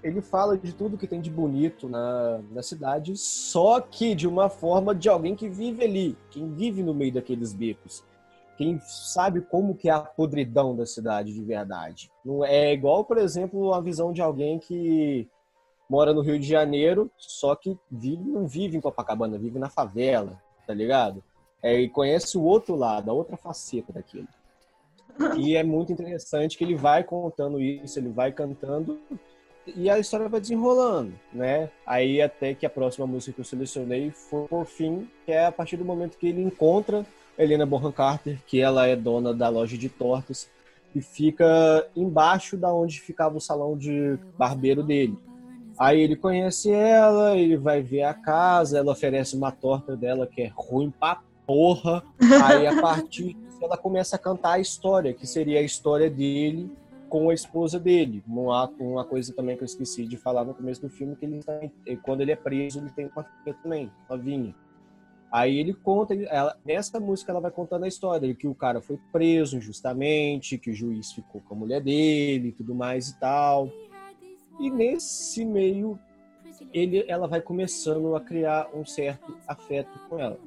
ele fala de tudo que tem de bonito na, na cidade, só que de uma forma de alguém que vive ali, quem vive no meio daqueles becos. quem sabe como que é a podridão da cidade de verdade. Não é igual, por exemplo, a visão de alguém que mora no Rio de Janeiro, só que vive, não vive em Copacabana, vive na favela, tá ligado? É, e conhece o outro lado, a outra faceta daquilo. E é muito interessante que ele vai contando isso, ele vai cantando e a história vai desenrolando, né? Aí até que a próxima música que eu selecionei foi por fim, que é a partir do momento que ele encontra Helena Bonham Carter, que ela é dona da loja de tortas e fica embaixo da onde ficava o salão de barbeiro dele. Aí ele conhece ela, ele vai ver a casa, ela oferece uma torta dela que é ruim pra porra. Aí a partir disso ela começa a cantar a história, que seria a história dele com a esposa dele. Uma, uma coisa também que eu esqueci de falar no começo do filme, que ele tá, quando ele é preso, ele tem uma filha também, novinha. Aí ele conta, ela, nessa música ela vai contando a história, que o cara foi preso injustamente, que o juiz ficou com a mulher dele tudo mais e tal. E nesse meio, ele, ela vai começando a criar um certo afeto com ela.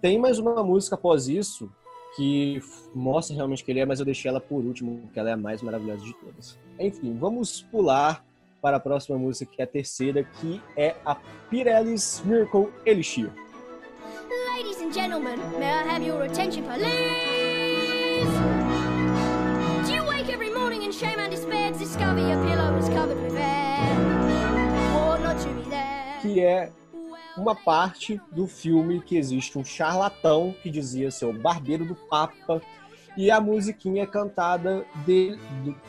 Tem mais uma música após isso que mostra realmente que ele é, mas eu deixei ela por último, porque ela é a mais maravilhosa de todas. Enfim, vamos pular para a próxima música, que é a terceira, que é a Pirelli's Miracle Elixir. Ladies and gentlemen, may I have your attention, please? Do you wake every morning in shame and despair to discover your pillow is covered with hair? Or not to be there? Que é uma parte do filme que existe um charlatão que dizia ser o barbeiro do Papa e a musiquinha é cantada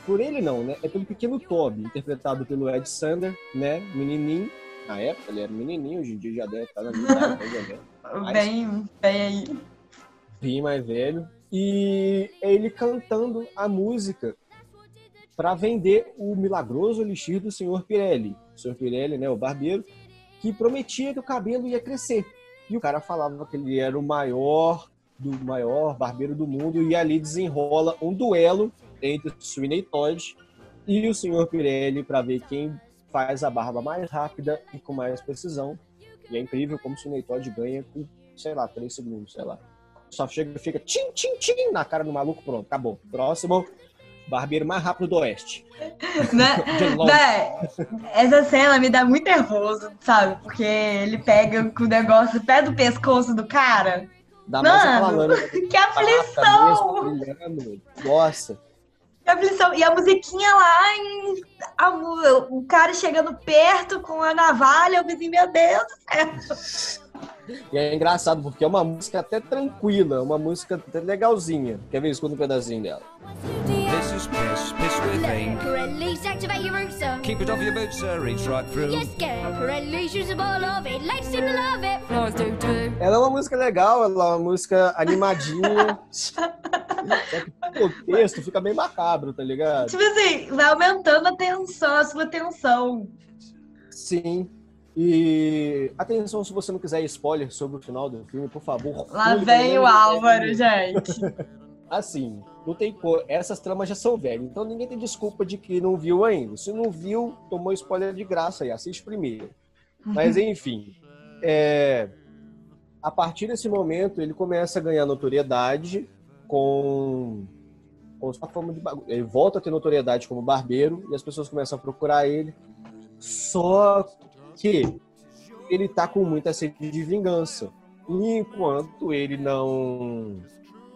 por ele não, né? É pelo pequeno Toby, interpretado pelo Ed Sander, né? Menininho. Na época ele era menininho, hoje em dia já deve estar na minha idade, Bem, bem aí. Bem mais velho. E é ele cantando a música para vender o milagroso elixir do Senhor Pirelli. O Senhor Pirelli, né, o barbeiro, que prometia que o cabelo ia crescer. E o cara falava que ele era o maior do maior barbeiro do mundo e ali desenrola um duelo entre o Sweeney Todd e o Sr. Pirelli para ver quem faz a barba mais rápida e com mais precisão. E é incrível como o Sweeney Todd ganha com, sei lá, três segundos, sei lá. Só chega e fica tim, tim, tim na cara do maluco, pronto, acabou. Próximo, barbeiro mais rápido do Oeste. Né? né? Essa cena me dá muito nervoso, sabe? Porque ele pega com o negócio pé do pescoço do cara. Dá Mano, que aflição! Nossa. Que aflição. E a musiquinha lá, em, a, o cara chegando perto com a navalha, eu pensei, meu Deus do céu. E é engraçado, porque é uma música até tranquila, uma música até legalzinha. Quer ver? Escuta um pedacinho dela. This is piss, piss with activate your root, sir. Keep it off your boots, sir. Reach right through. Yes, get Release, use a ball of it. Ladies seem to love it. Flowers do too. Ela é uma música legal, ela é uma música animadinha. Só que o texto fica bem macabro, tá ligado? Tipo assim, vai aumentando a tensão, a sua tensão. Sim. E atenção, se você não quiser spoiler sobre o final do filme, por favor. Lá vem o Álvaro, gente. assim, não tem cor. Essas tramas já são velhas, então ninguém tem desculpa de que não viu ainda. Se não viu, tomou spoiler de graça aí, assiste primeiro. Mas enfim, é... a partir desse momento ele começa a ganhar notoriedade com com sua forma de ele volta a ter notoriedade como barbeiro e as pessoas começam a procurar ele. Só que ele tá com muita sede de vingança. E enquanto ele não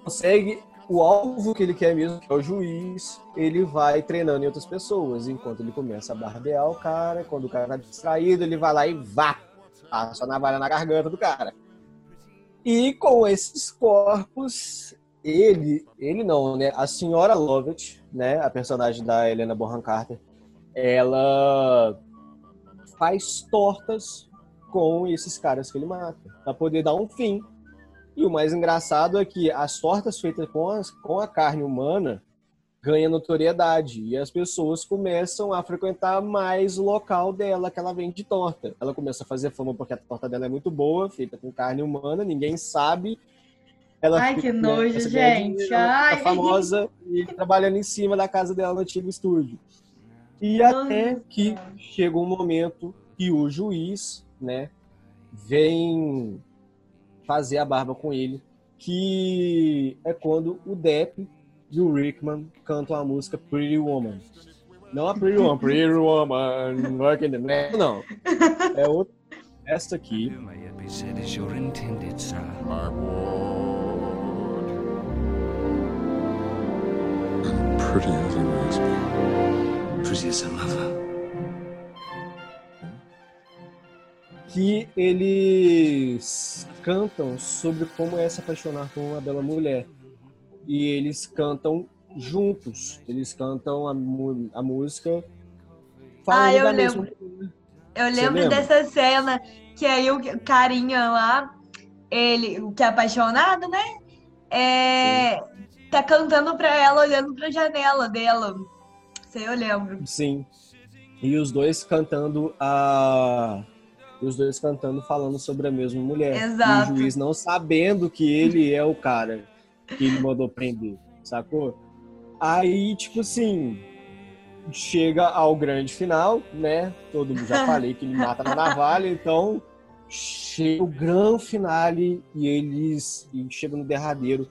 consegue o alvo que ele quer mesmo, que é o juiz, ele vai treinando em outras pessoas. Enquanto ele começa a barbear o cara, quando o cara tá distraído, ele vai lá e vá, passa a navalha na garganta do cara. E com esses corpos, ele, ele não, né? A senhora Lovett, né? A personagem da Helena Bonham Carter, ela faz tortas com esses caras que ele mata, para poder dar um fim. E o mais engraçado é que as tortas feitas com, as, com a carne humana ganham notoriedade e as pessoas começam a frequentar mais o local dela que ela vende torta. Ela começa a fazer fama porque a torta dela é muito boa, feita com carne humana, ninguém sabe. Ela Ai, que nojo, gente. Ai. famosa e trabalhando em cima da casa dela no antigo estúdio. E até que chega um momento que o juiz, né, vem fazer a barba com ele, que é quando o Depp e o Rickman cantam a música Pretty Woman. Não a Pretty Woman, Pretty Woman, Working the Man, não. É outra, esta aqui. Pretty as a lover. Que eles cantam sobre como é se apaixonar por uma bela mulher. E eles cantam juntos. Eles cantam a, a música falando ah, eu da lembro. mesma Eu lembro dessa cena que aí o carinha lá, ele, que é apaixonado, né? É, tá cantando pra ela, olhando pra janela dela. Sei, eu lembro. Sim. E os dois cantando a e os dois cantando falando sobre a mesma mulher. Exato. E o juiz não sabendo que ele é o cara que ele mandou prender, sacou? Aí, tipo assim, chega ao grande final, né? Todo mundo já falei que ele mata na navalha, então chega o grande finale e eles e chega no derradeiro,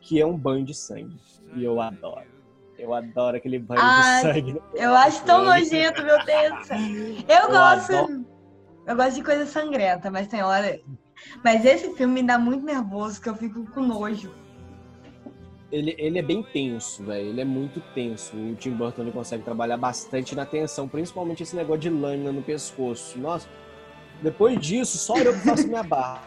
que é um banho de sangue. E eu adoro. Eu adoro aquele banho Ai, de sangue. Eu acho tão nojento, meu Deus. Eu, gosto. Adoro. Eu gosto de coisa sangrenta, mas tem hora. Mas esse filme me dá muito nervoso, que eu fico com nojo. Ele, ele é bem tenso, velho. Ele é muito tenso. O Tim Burton ele consegue trabalhar bastante na tensão, principalmente esse negócio de lâmina no pescoço. Nossa, depois disso, só eu que faço minha barra.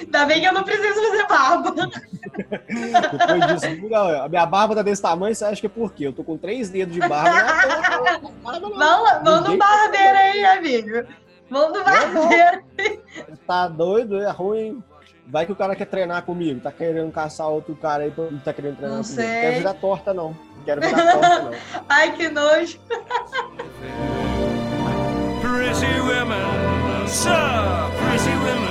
Ainda bem que eu não preciso fazer barba. Depois disso, a minha barba tá desse tamanho, você acha que é por quê? Eu tô com três dedos de barba. Né? Vamos, vamos no barbeiro aí, amigo. Vamos no barbeiro. Tá doido? É ruim. Vai que o cara quer treinar comigo, tá querendo caçar outro cara aí, tá querendo treinar não comigo. Sei. Não quero virar torta, não. Não quero virar torta, não. Ai, que nojo. Pretty women. Sir, pretty women.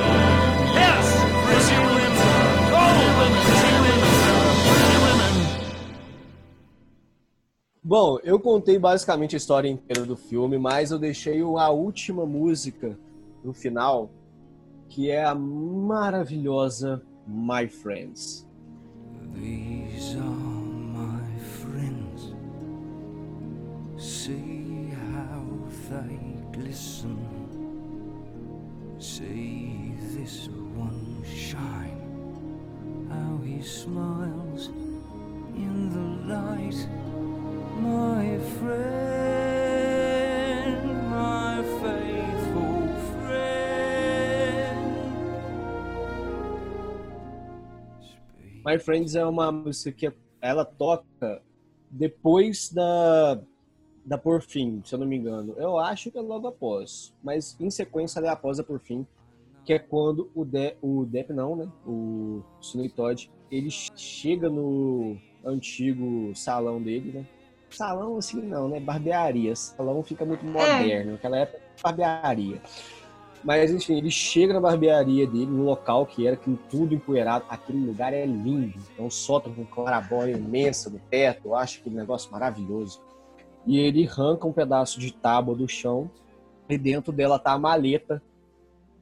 Yes, pretty women. Oh, pretty women. Pretty women. Bom, eu contei basicamente a história inteira do filme, mas eu deixei a última música no final, que é a maravilhosa My Friends. These are my friends. See how they glisten. See this one shine, how he smiles in the light, my friend, my faithful friend. My Friends é uma música que ela toca depois da da Por Fim, se eu não me engano. Eu acho que é logo após, mas em sequência é após a Por Fim, que é quando o, De, o Depp, não, né? O Snoop Todd, ele chega no antigo salão dele, né? Salão assim não, né? Barbearia. Salão fica muito é. moderno, naquela época barbearia. Mas enfim, ele chega na barbearia dele, no local que era aquilo tudo empoeirado. Aquele lugar é lindo. Então solta com clarabóia imensa no teto. Eu acho aquele negócio maravilhoso e ele arranca um pedaço de tábua do chão e dentro dela tá a maleta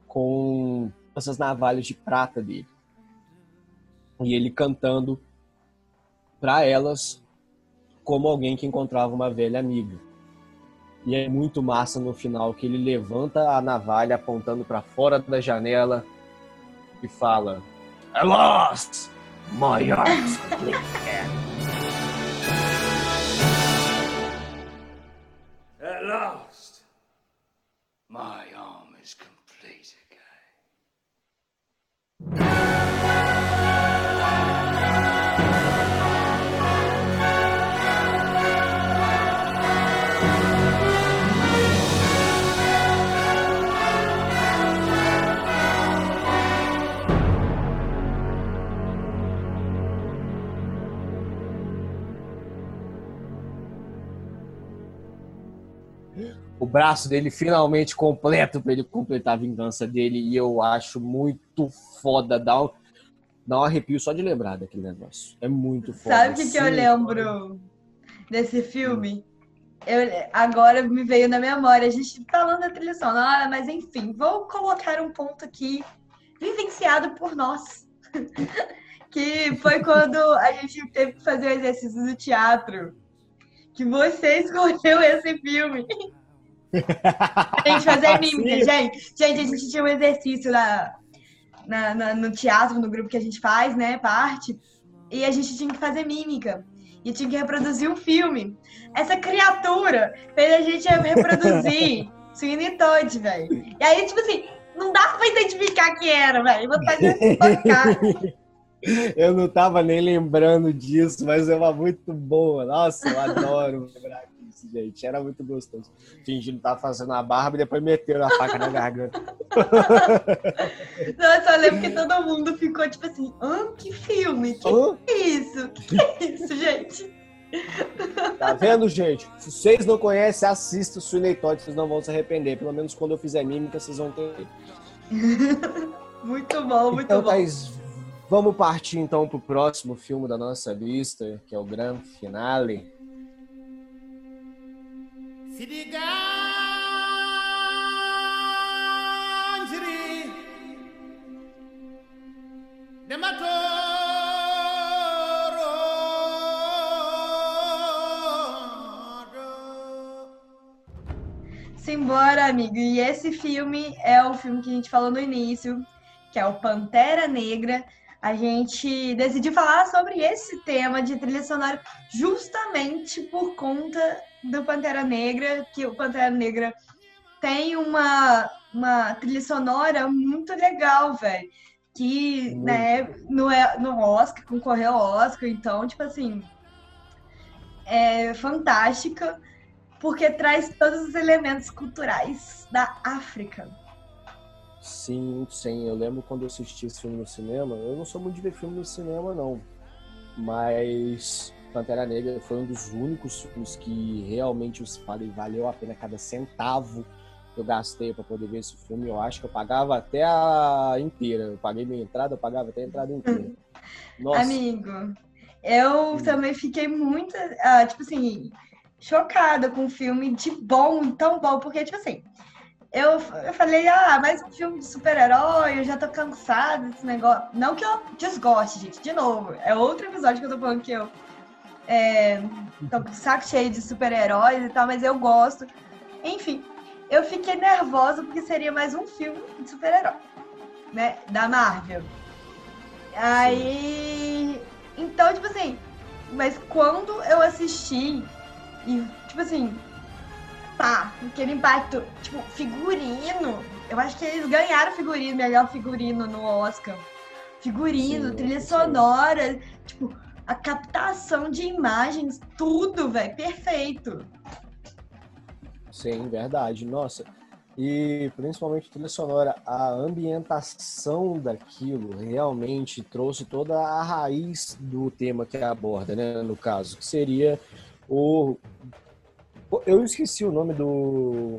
com essas navalhas de prata dele. E ele cantando para elas como alguém que encontrava uma velha amiga. E é muito massa no final que ele levanta a navalha apontando para fora da janela e fala: I lost my arms. o braço dele finalmente completo para ele completar a vingança dele. E eu acho muito foda. Dá um, dá um arrepio só de lembrar daquele negócio. É muito foda. Sabe o que, que eu lembro desse filme? Eu, agora me veio na memória. A gente falando da trilha sonora, mas enfim, vou colocar um ponto aqui vivenciado por nós. que foi quando a gente teve que fazer o exercício do teatro. Que você escolheu esse filme. A gente fazer mímica, gente. Gente, a gente tinha um exercício lá na, na, no teatro, no grupo que a gente faz, né? Parte. E a gente tinha que fazer mímica. E tinha que reproduzir um filme. Essa criatura fez a gente reproduzir Sweeney Todd, velho. E aí, tipo assim, não dá pra identificar quem era, velho. Vontade de Eu não tava nem lembrando disso, mas é uma muito boa. Nossa, eu adoro lembrar disso, gente. Era muito gostoso. Fingindo estar fazendo a barba e depois meteram a faca na garganta. Nossa, eu lembro que todo mundo ficou tipo assim: ah, que filme? Que, que é isso? Que é isso, gente? Tá vendo, gente? Se vocês não conhecem, assista o Sweeney Todd, vocês não vão se arrepender. Pelo menos quando eu fizer mímica, vocês vão ter. muito bom, muito então, bom. Thaís, vamos partir então pro próximo filme da nossa lista, que é o grande finale. Se Simbora, amigo. E esse filme é o filme que a gente falou no início, que é o Pantera Negra. A gente decidiu falar sobre esse tema de trilha sonora justamente por conta do Pantera Negra, que o Pantera Negra tem uma, uma trilha sonora muito legal, velho. Que né, no, no Oscar, concorreu ao Oscar, então, tipo assim, é fantástica porque traz todos os elementos culturais da África. Sim, sim. Eu lembro quando eu assisti esse filme no cinema. Eu não sou muito de ver filme no cinema, não. Mas Pantera Negra foi um dos únicos filmes que realmente eu falei valeu a pena cada centavo que eu gastei para poder ver esse filme. Eu acho que eu pagava até a inteira. Eu paguei minha entrada, eu pagava até a entrada inteira. Nossa. Amigo, eu hum. também fiquei muito. Uh, tipo assim, chocada com o filme de bom, tão bom, porque, tipo assim, eu, eu falei, ah, mais um filme de super-herói, eu já tô cansada desse negócio. Não que eu desgoste, gente, de novo, é outro episódio que eu tô falando que eu é, tô com saco cheio de super-heróis e tal, mas eu gosto. Enfim, eu fiquei nervosa porque seria mais um filme de super-herói, né, da Marvel. Aí, então, tipo assim, mas quando eu assisti e, tipo assim, pá, aquele impacto, tipo, figurino. Eu acho que eles ganharam figurino, melhor figurino no Oscar. Figurino, sim, trilha sim. sonora, tipo, a captação de imagens, tudo, velho, perfeito. Sim, verdade. Nossa, e principalmente trilha sonora, a ambientação daquilo realmente trouxe toda a raiz do tema que aborda, né? No caso, que seria o eu esqueci o nome do,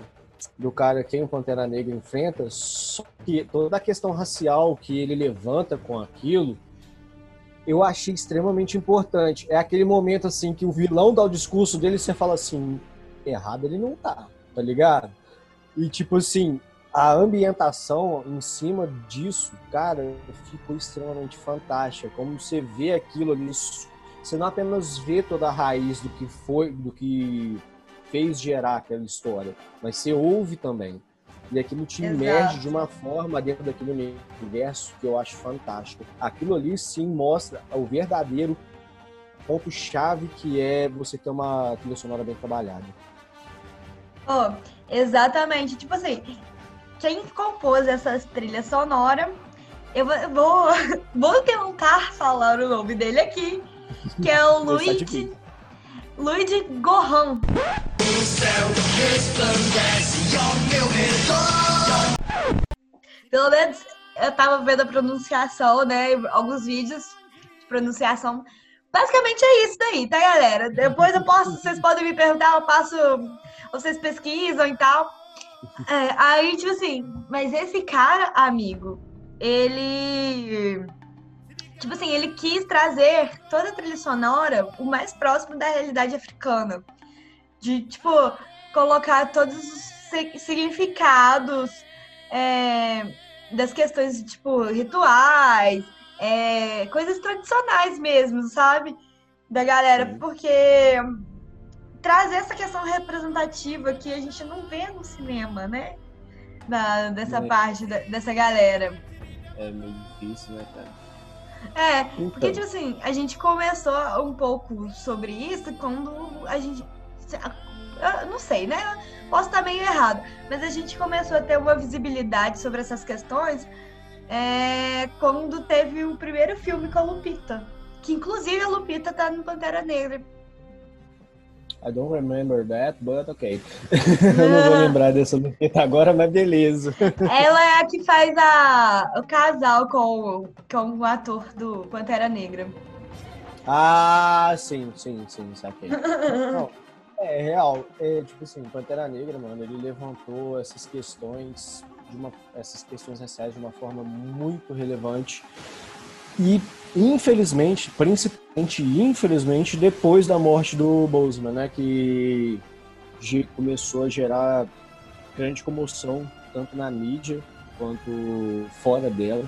do cara que o Pantera Negra enfrenta, só que toda a questão racial que ele levanta com aquilo, eu achei extremamente importante. É aquele momento assim que o vilão dá o discurso dele e você fala assim, errado ele não tá, tá ligado? E tipo assim, a ambientação em cima disso, cara, ficou extremamente fantástica. Como você vê aquilo ali, você não apenas vê toda a raiz do que foi, do que fez gerar aquela história, mas você ouve também. E aquilo te Exato. imerge de uma forma dentro daquele universo que eu acho fantástico. Aquilo ali sim mostra o verdadeiro ponto-chave que é você ter uma trilha sonora bem trabalhada. Oh, exatamente. Tipo assim, quem compôs essa trilha sonora, eu vou, vou, vou tentar falar o nome dele aqui, que é o Luigi, Luigi Gohan. O céu resplandece ao meu redor. Pelo menos eu tava vendo a pronunciação, né? Alguns vídeos de pronunciação. Basicamente é isso daí, tá, galera? Depois eu posso, vocês podem me perguntar, eu passo, vocês pesquisam e tal. É, aí, tipo assim, mas esse cara, amigo, ele Tipo assim, ele quis trazer toda a trilha sonora o mais próximo da realidade africana. De, tipo, colocar todos os significados, é, das questões, tipo, rituais, é, coisas tradicionais mesmo, sabe? Da galera, Sim. porque trazer essa questão representativa que a gente não vê no cinema, né? Da, dessa é. parte, da, dessa galera. É meio difícil, né, cara? É, então. porque, tipo assim, a gente começou um pouco sobre isso quando a gente. Eu não sei, né? Posso estar meio errado, mas a gente começou a ter uma visibilidade sobre essas questões é, quando teve o primeiro filme com a Lupita. Que inclusive a Lupita tá no Pantera Negra. I don't remember that, but ok. eu não vou lembrar dessa Lupita agora, mas beleza. Ela é a que faz a, o casal com, com o ator do Pantera Negra. Ah, sim, sim, sim, saquei. Não, é real. É, tipo assim, Pantera Negra, mano, ele levantou essas questões de uma, essas questões raciais de uma forma muito relevante. E infelizmente, principalmente infelizmente, depois da morte do Boseman, né, que começou a gerar grande comoção tanto na mídia quanto fora dela.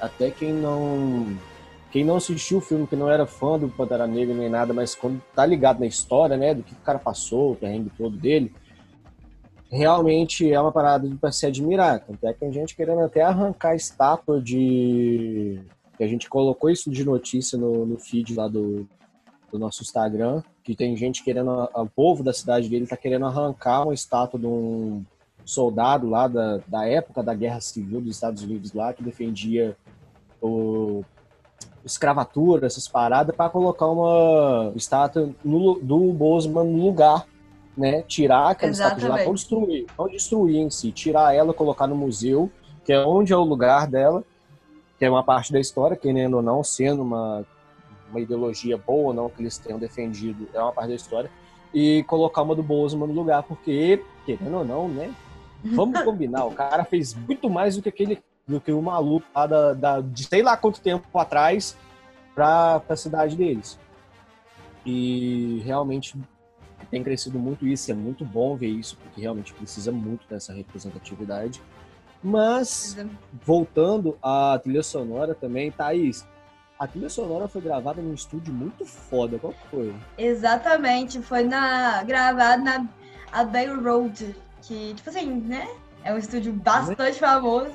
Até quem não quem não assistiu o filme, que não era fã do Pantera Negra nem nada, mas quando tá ligado na história, né, do que o cara passou, o perrengue todo dele, realmente é uma parada para se admirar. Tanto é que tem gente querendo até arrancar a estátua de que a gente colocou isso de notícia no, no feed lá do, do nosso Instagram, que tem gente querendo, o povo da cidade dele está querendo arrancar uma estátua de um soldado lá da, da época da Guerra Civil dos Estados Unidos lá, que defendia o, escravatura, essas paradas, para colocar uma estátua no, do Bosman no lugar, né? Tirar aquela Exatamente. estátua de lá, não destruir, não destruir em si, tirar ela, colocar no museu, que é onde é o lugar dela, que é uma parte da história, querendo ou não, sendo uma, uma ideologia boa ou não que eles tenham defendido, é uma parte da história, e colocar uma do Bozeman no lugar, porque, querendo ou não, né? Vamos combinar, o cara fez muito mais do que aquele do que o maluco lá da, da, de sei lá quanto tempo atrás para a cidade deles. E realmente tem crescido muito isso, é muito bom ver isso, porque realmente precisa muito dessa representatividade. Mas, voltando à trilha sonora também, Thaís, a trilha sonora foi gravada num estúdio muito foda. Qual foi? Exatamente, foi na gravada na Abbey Road, que, tipo assim, né? É um estúdio bastante né? famoso.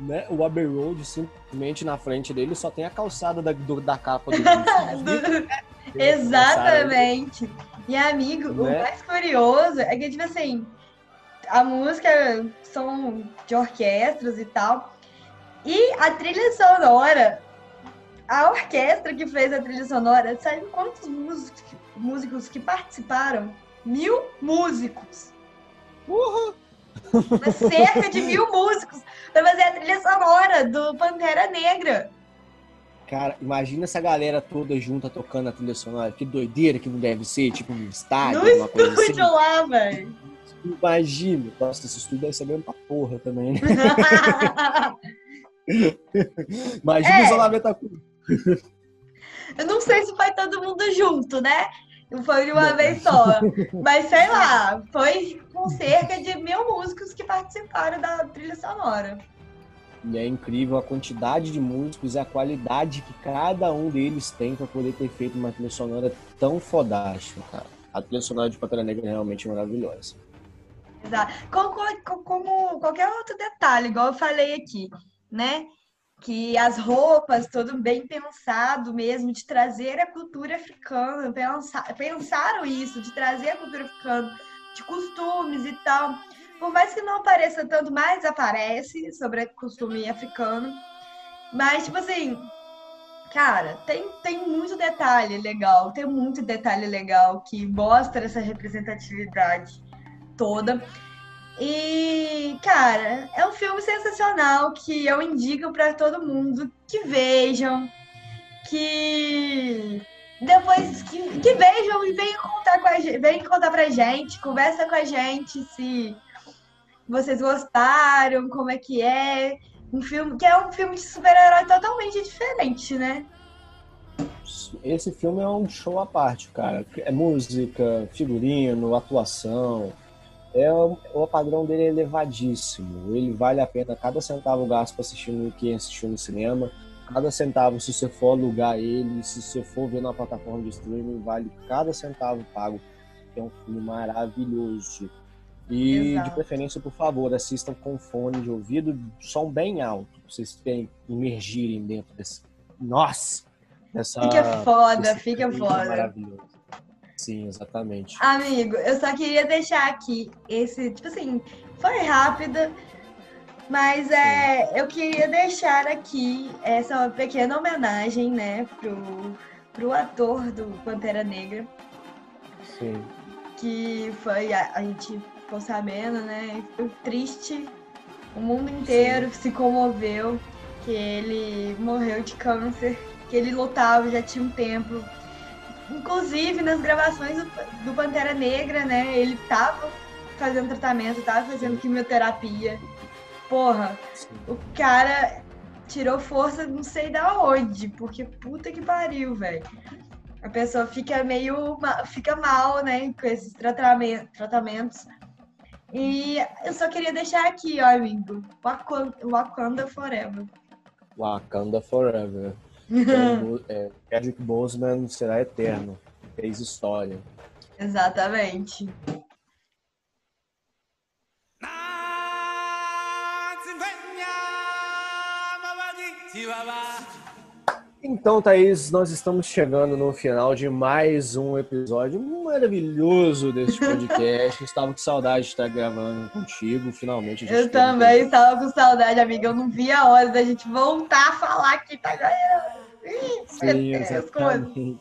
Né? O Abbey Road, simplesmente na frente dele, só tem a calçada da, do, da capa do, do... Exatamente. E amigo, né? o mais curioso é que, tipo assim, a música são de orquestras e tal. E a trilha sonora, a orquestra que fez a trilha sonora, sabe quantos músicos, músicos que participaram? Mil músicos. Uhum. Cerca de mil músicos para fazer a trilha sonora do Pantera Negra. Cara, imagina essa galera toda junta tocando a trilha sonora. Que doideira que não deve ser, tipo um estádio, no uma coisa assim. lá, velho. Imagina. Nossa, esse estúdio deve ser mesmo pra porra também, né? Imagina é. o isolamento acústico. Eu não sei se foi todo mundo junto, né? Foi de uma não. vez só. Mas sei lá, foi com cerca de mil músicos que participaram da trilha sonora. E é incrível a quantidade de músicos e a qualidade que cada um deles tem para poder ter feito uma trilha sonora tão fodástica, cara. A trilha sonora de Pantera Negra é realmente maravilhosa. Exato. Como, como qualquer outro detalhe, igual eu falei aqui, né? Que as roupas, tudo bem pensado mesmo, de trazer a cultura africana, pensar, pensaram isso, de trazer a cultura africana, de costumes e tal. Por mais que não apareça tanto, mais aparece sobre o costume africano. Mas, tipo assim, cara, tem, tem muito detalhe legal, tem muito detalhe legal que mostra essa representatividade toda. E, cara, é um filme sensacional que eu indico para todo mundo que vejam, que depois que, que vejam e venham contar com a gente, venham contar pra gente, conversa com a gente se vocês gostaram, como é que é. Um filme que é um filme de super-herói totalmente diferente, né? Esse filme é um show à parte, cara. É música, figurino, atuação, é, o padrão dele é elevadíssimo. Ele vale a pena cada centavo gasto para assistir no que assistiu no cinema. Cada centavo, se você for alugar ele, se você for ver na plataforma de streaming, vale cada centavo pago. É um filme maravilhoso. E Exato. de preferência, por favor, assistam com fone de ouvido, som bem alto, pra vocês terem, imergirem dentro desse. Nossa! Dessa, fica foda, fica foda. Maravilhoso. Sim, exatamente. Amigo, eu só queria deixar aqui esse, tipo assim, foi rápida, mas é, eu queria deixar aqui essa pequena homenagem, né, pro, pro ator do Pantera Negra. Sim. Que foi, a, a gente ficou sabendo, né, foi triste, o mundo inteiro Sim. se comoveu que ele morreu de câncer, que ele lutava já tinha um tempo Inclusive, nas gravações do, do Pantera Negra, né? Ele tava fazendo tratamento, tava fazendo quimioterapia. Porra, o cara tirou força não sei da onde, porque puta que pariu, velho. A pessoa fica meio. fica mal, né, com esses tratamentos. tratamentos. E eu só queria deixar aqui, ó, amigo. Wakanda Forever. Wakanda Forever. Então, é, Chadwick Boseman será eterno. Fez história. Exatamente. Então, Thaís, nós estamos chegando no final de mais um episódio maravilhoso desse podcast. estava com saudade de estar gravando contigo, finalmente. Eu também estava com saudade, amiga. Eu não vi a hora da gente voltar a falar aqui, tá ganhando. Sim, exatamente.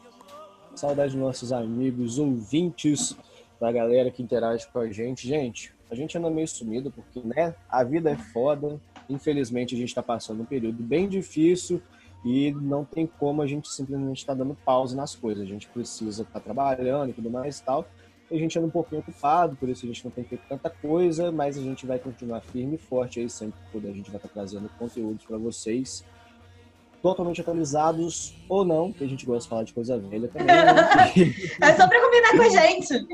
Saudade dos nossos amigos, ouvintes, da galera que interage com a gente. Gente, a gente anda meio sumido porque, né, a vida é foda. Infelizmente, a gente está passando um período bem difícil e não tem como a gente simplesmente estar tá dando pausa nas coisas. A gente precisa estar tá trabalhando e tudo mais e tal. A gente anda um pouquinho ocupado, por isso a gente não tem feito tanta coisa, mas a gente vai continuar firme e forte aí sempre que puder. A gente vai estar tá trazendo conteúdos para vocês totalmente atualizados ou não, porque a gente gosta de falar de coisa velha também. Né? é só para combinar com a gente.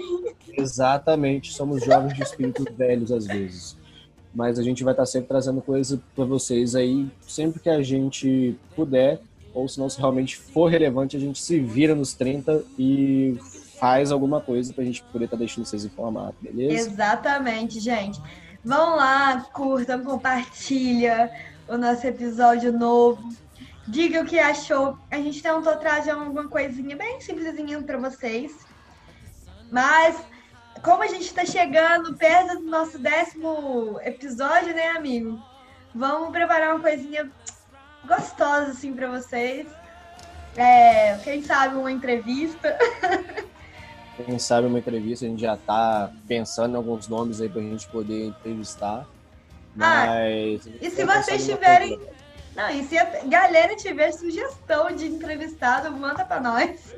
Exatamente, somos jovens de espíritos velhos às vezes. Mas a gente vai estar sempre trazendo coisa para vocês aí, sempre que a gente puder, ou se não se realmente for relevante, a gente se vira nos 30 e faz alguma coisa para a gente poder estar deixando vocês informados, beleza? Exatamente, gente. Vão lá, curtam, compartilha o nosso episódio novo Diga o que achou. A gente tentou trazer alguma coisinha bem simplesinha para vocês. Mas, como a gente está chegando perto do nosso décimo episódio, né, amigo? Vamos preparar uma coisinha gostosa, assim, para vocês. É, quem sabe uma entrevista. Quem sabe uma entrevista, a gente já tá pensando em alguns nomes aí pra gente poder entrevistar. Ah, Mas. Ah, e se vocês tiverem. Não, e se a galera tiver sugestão de entrevistado, manda pra nós.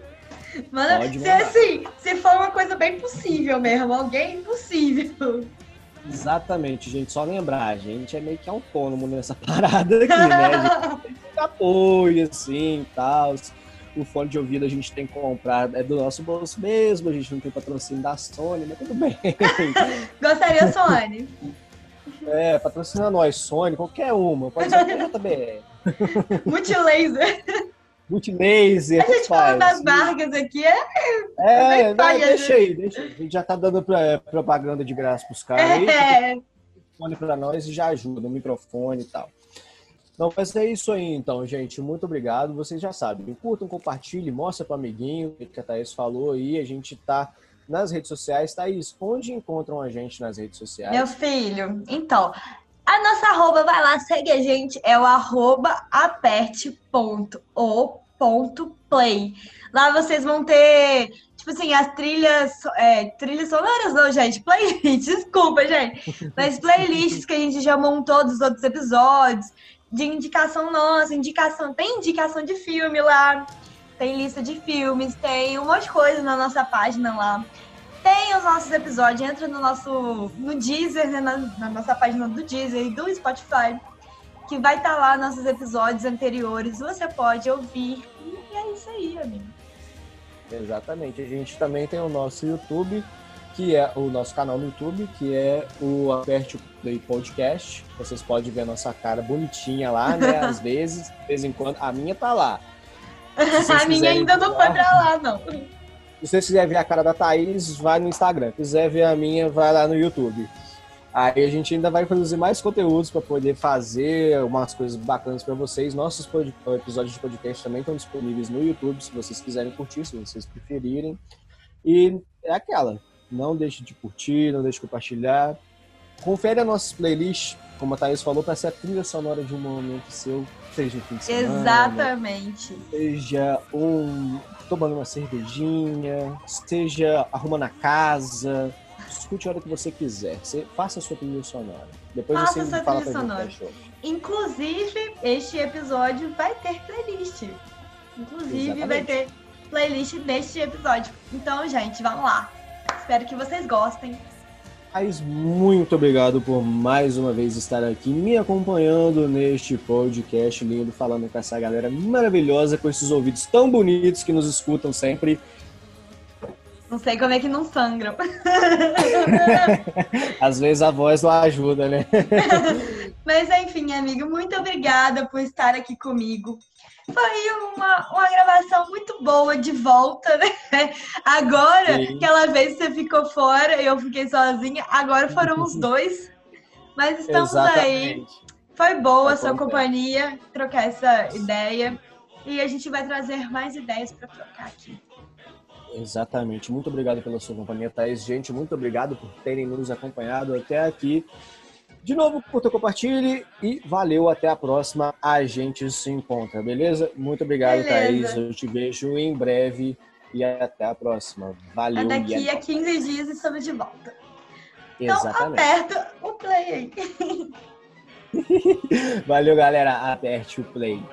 Manda, se, assim, se for uma coisa bem possível mesmo, alguém impossível. Exatamente, gente. Só lembrar, a gente é meio que autônomo nessa parada aqui, né? A gente tem apoio, assim, tal. O fone de ouvido a gente tem que comprar, é do nosso bolso mesmo, a gente não tem patrocínio da Sony, mas tudo bem. Gostaria, Sony. É, patrocina nós, Sony, qualquer uma. Pode ser JBL. Multilaser. Multilaser. A gente falando das marcas aqui é. É, é não, deixa aí, deixa aí. A gente já tá dando pra, propaganda de graça pros caras aí. É. Fone pra nós e já ajuda, o microfone e tal. Então, mas é isso aí, então, gente. Muito obrigado. Vocês já sabem. Curtam, compartilhem, mostra para amiguinho o que a Thaís falou aí. A gente tá nas redes sociais. Thaís, onde encontram a gente nas redes sociais? Meu filho, então, a nossa arroba, vai lá, segue a gente, é o arroba aperte.o.play. Lá vocês vão ter, tipo assim, as trilhas, é, trilhas sonoras não, gente, playlist, desculpa, gente. Mas playlists que a gente já montou dos outros episódios, de indicação nossa, indicação, tem indicação de filme lá, tem lista de filmes, tem um monte de coisa na nossa página lá. Tem os nossos episódios, entra no nosso no Deezer, né, na, na nossa página do Deezer e do Spotify, que vai estar tá lá nossos episódios anteriores. Você pode ouvir. E é isso aí, amigo. Exatamente. A gente também tem o nosso YouTube, que é o nosso canal no YouTube, que é o Aperte Play Podcast. Vocês podem ver a nossa cara bonitinha lá, né? Às vezes, de vez em quando. A minha tá lá. A minha ainda não foi pra lá, não. Se você quiser ver a cara da Thaís, vai no Instagram. Se quiser ver a minha, vai lá no YouTube. Aí a gente ainda vai produzir mais conteúdos para poder fazer umas coisas bacanas para vocês. Nossos episódios de podcast também estão disponíveis no YouTube, se vocês quiserem curtir, se vocês preferirem. E é aquela, não deixe de curtir, não deixe de compartilhar. Confere a nossa playlist, como a Thaís falou, para ser a trilha sonora de um momento seu, seja um fim de semana. Exatamente. Seja um tomando uma cervejinha, seja arrumando a casa, escute a hora que você quiser. Você faça a sua trilha sonora. Depois faça você fala pra sonora. gente Inclusive, este episódio vai ter playlist. Inclusive, Exatamente. vai ter playlist deste episódio. Então, gente, vamos lá. Espero que vocês gostem. Mas muito obrigado por mais uma vez estar aqui me acompanhando neste podcast lindo, falando com essa galera maravilhosa, com esses ouvidos tão bonitos que nos escutam sempre. Não sei como é que não sangram. Às vezes a voz lá ajuda, né? Mas enfim, amigo, muito obrigada por estar aqui comigo. Foi uma, uma gravação muito boa de volta, né? Agora, Sim. aquela vez você ficou fora e eu fiquei sozinha, agora foram os dois. Mas estamos Exatamente. aí. Foi boa a sua companhia, trocar essa ideia. E a gente vai trazer mais ideias para trocar aqui. Exatamente. Muito obrigado pela sua companhia, Thaís. Gente, muito obrigado por terem nos acompanhado até aqui. De novo, curta, compartilhe e valeu. Até a próxima. A gente se encontra, beleza? Muito obrigado, beleza. Thaís. Eu te vejo em breve e até a próxima. Valeu. Daqui a 15 dias estamos de volta. Então, Exatamente. aperta o play aí. Valeu, galera. Aperte o play.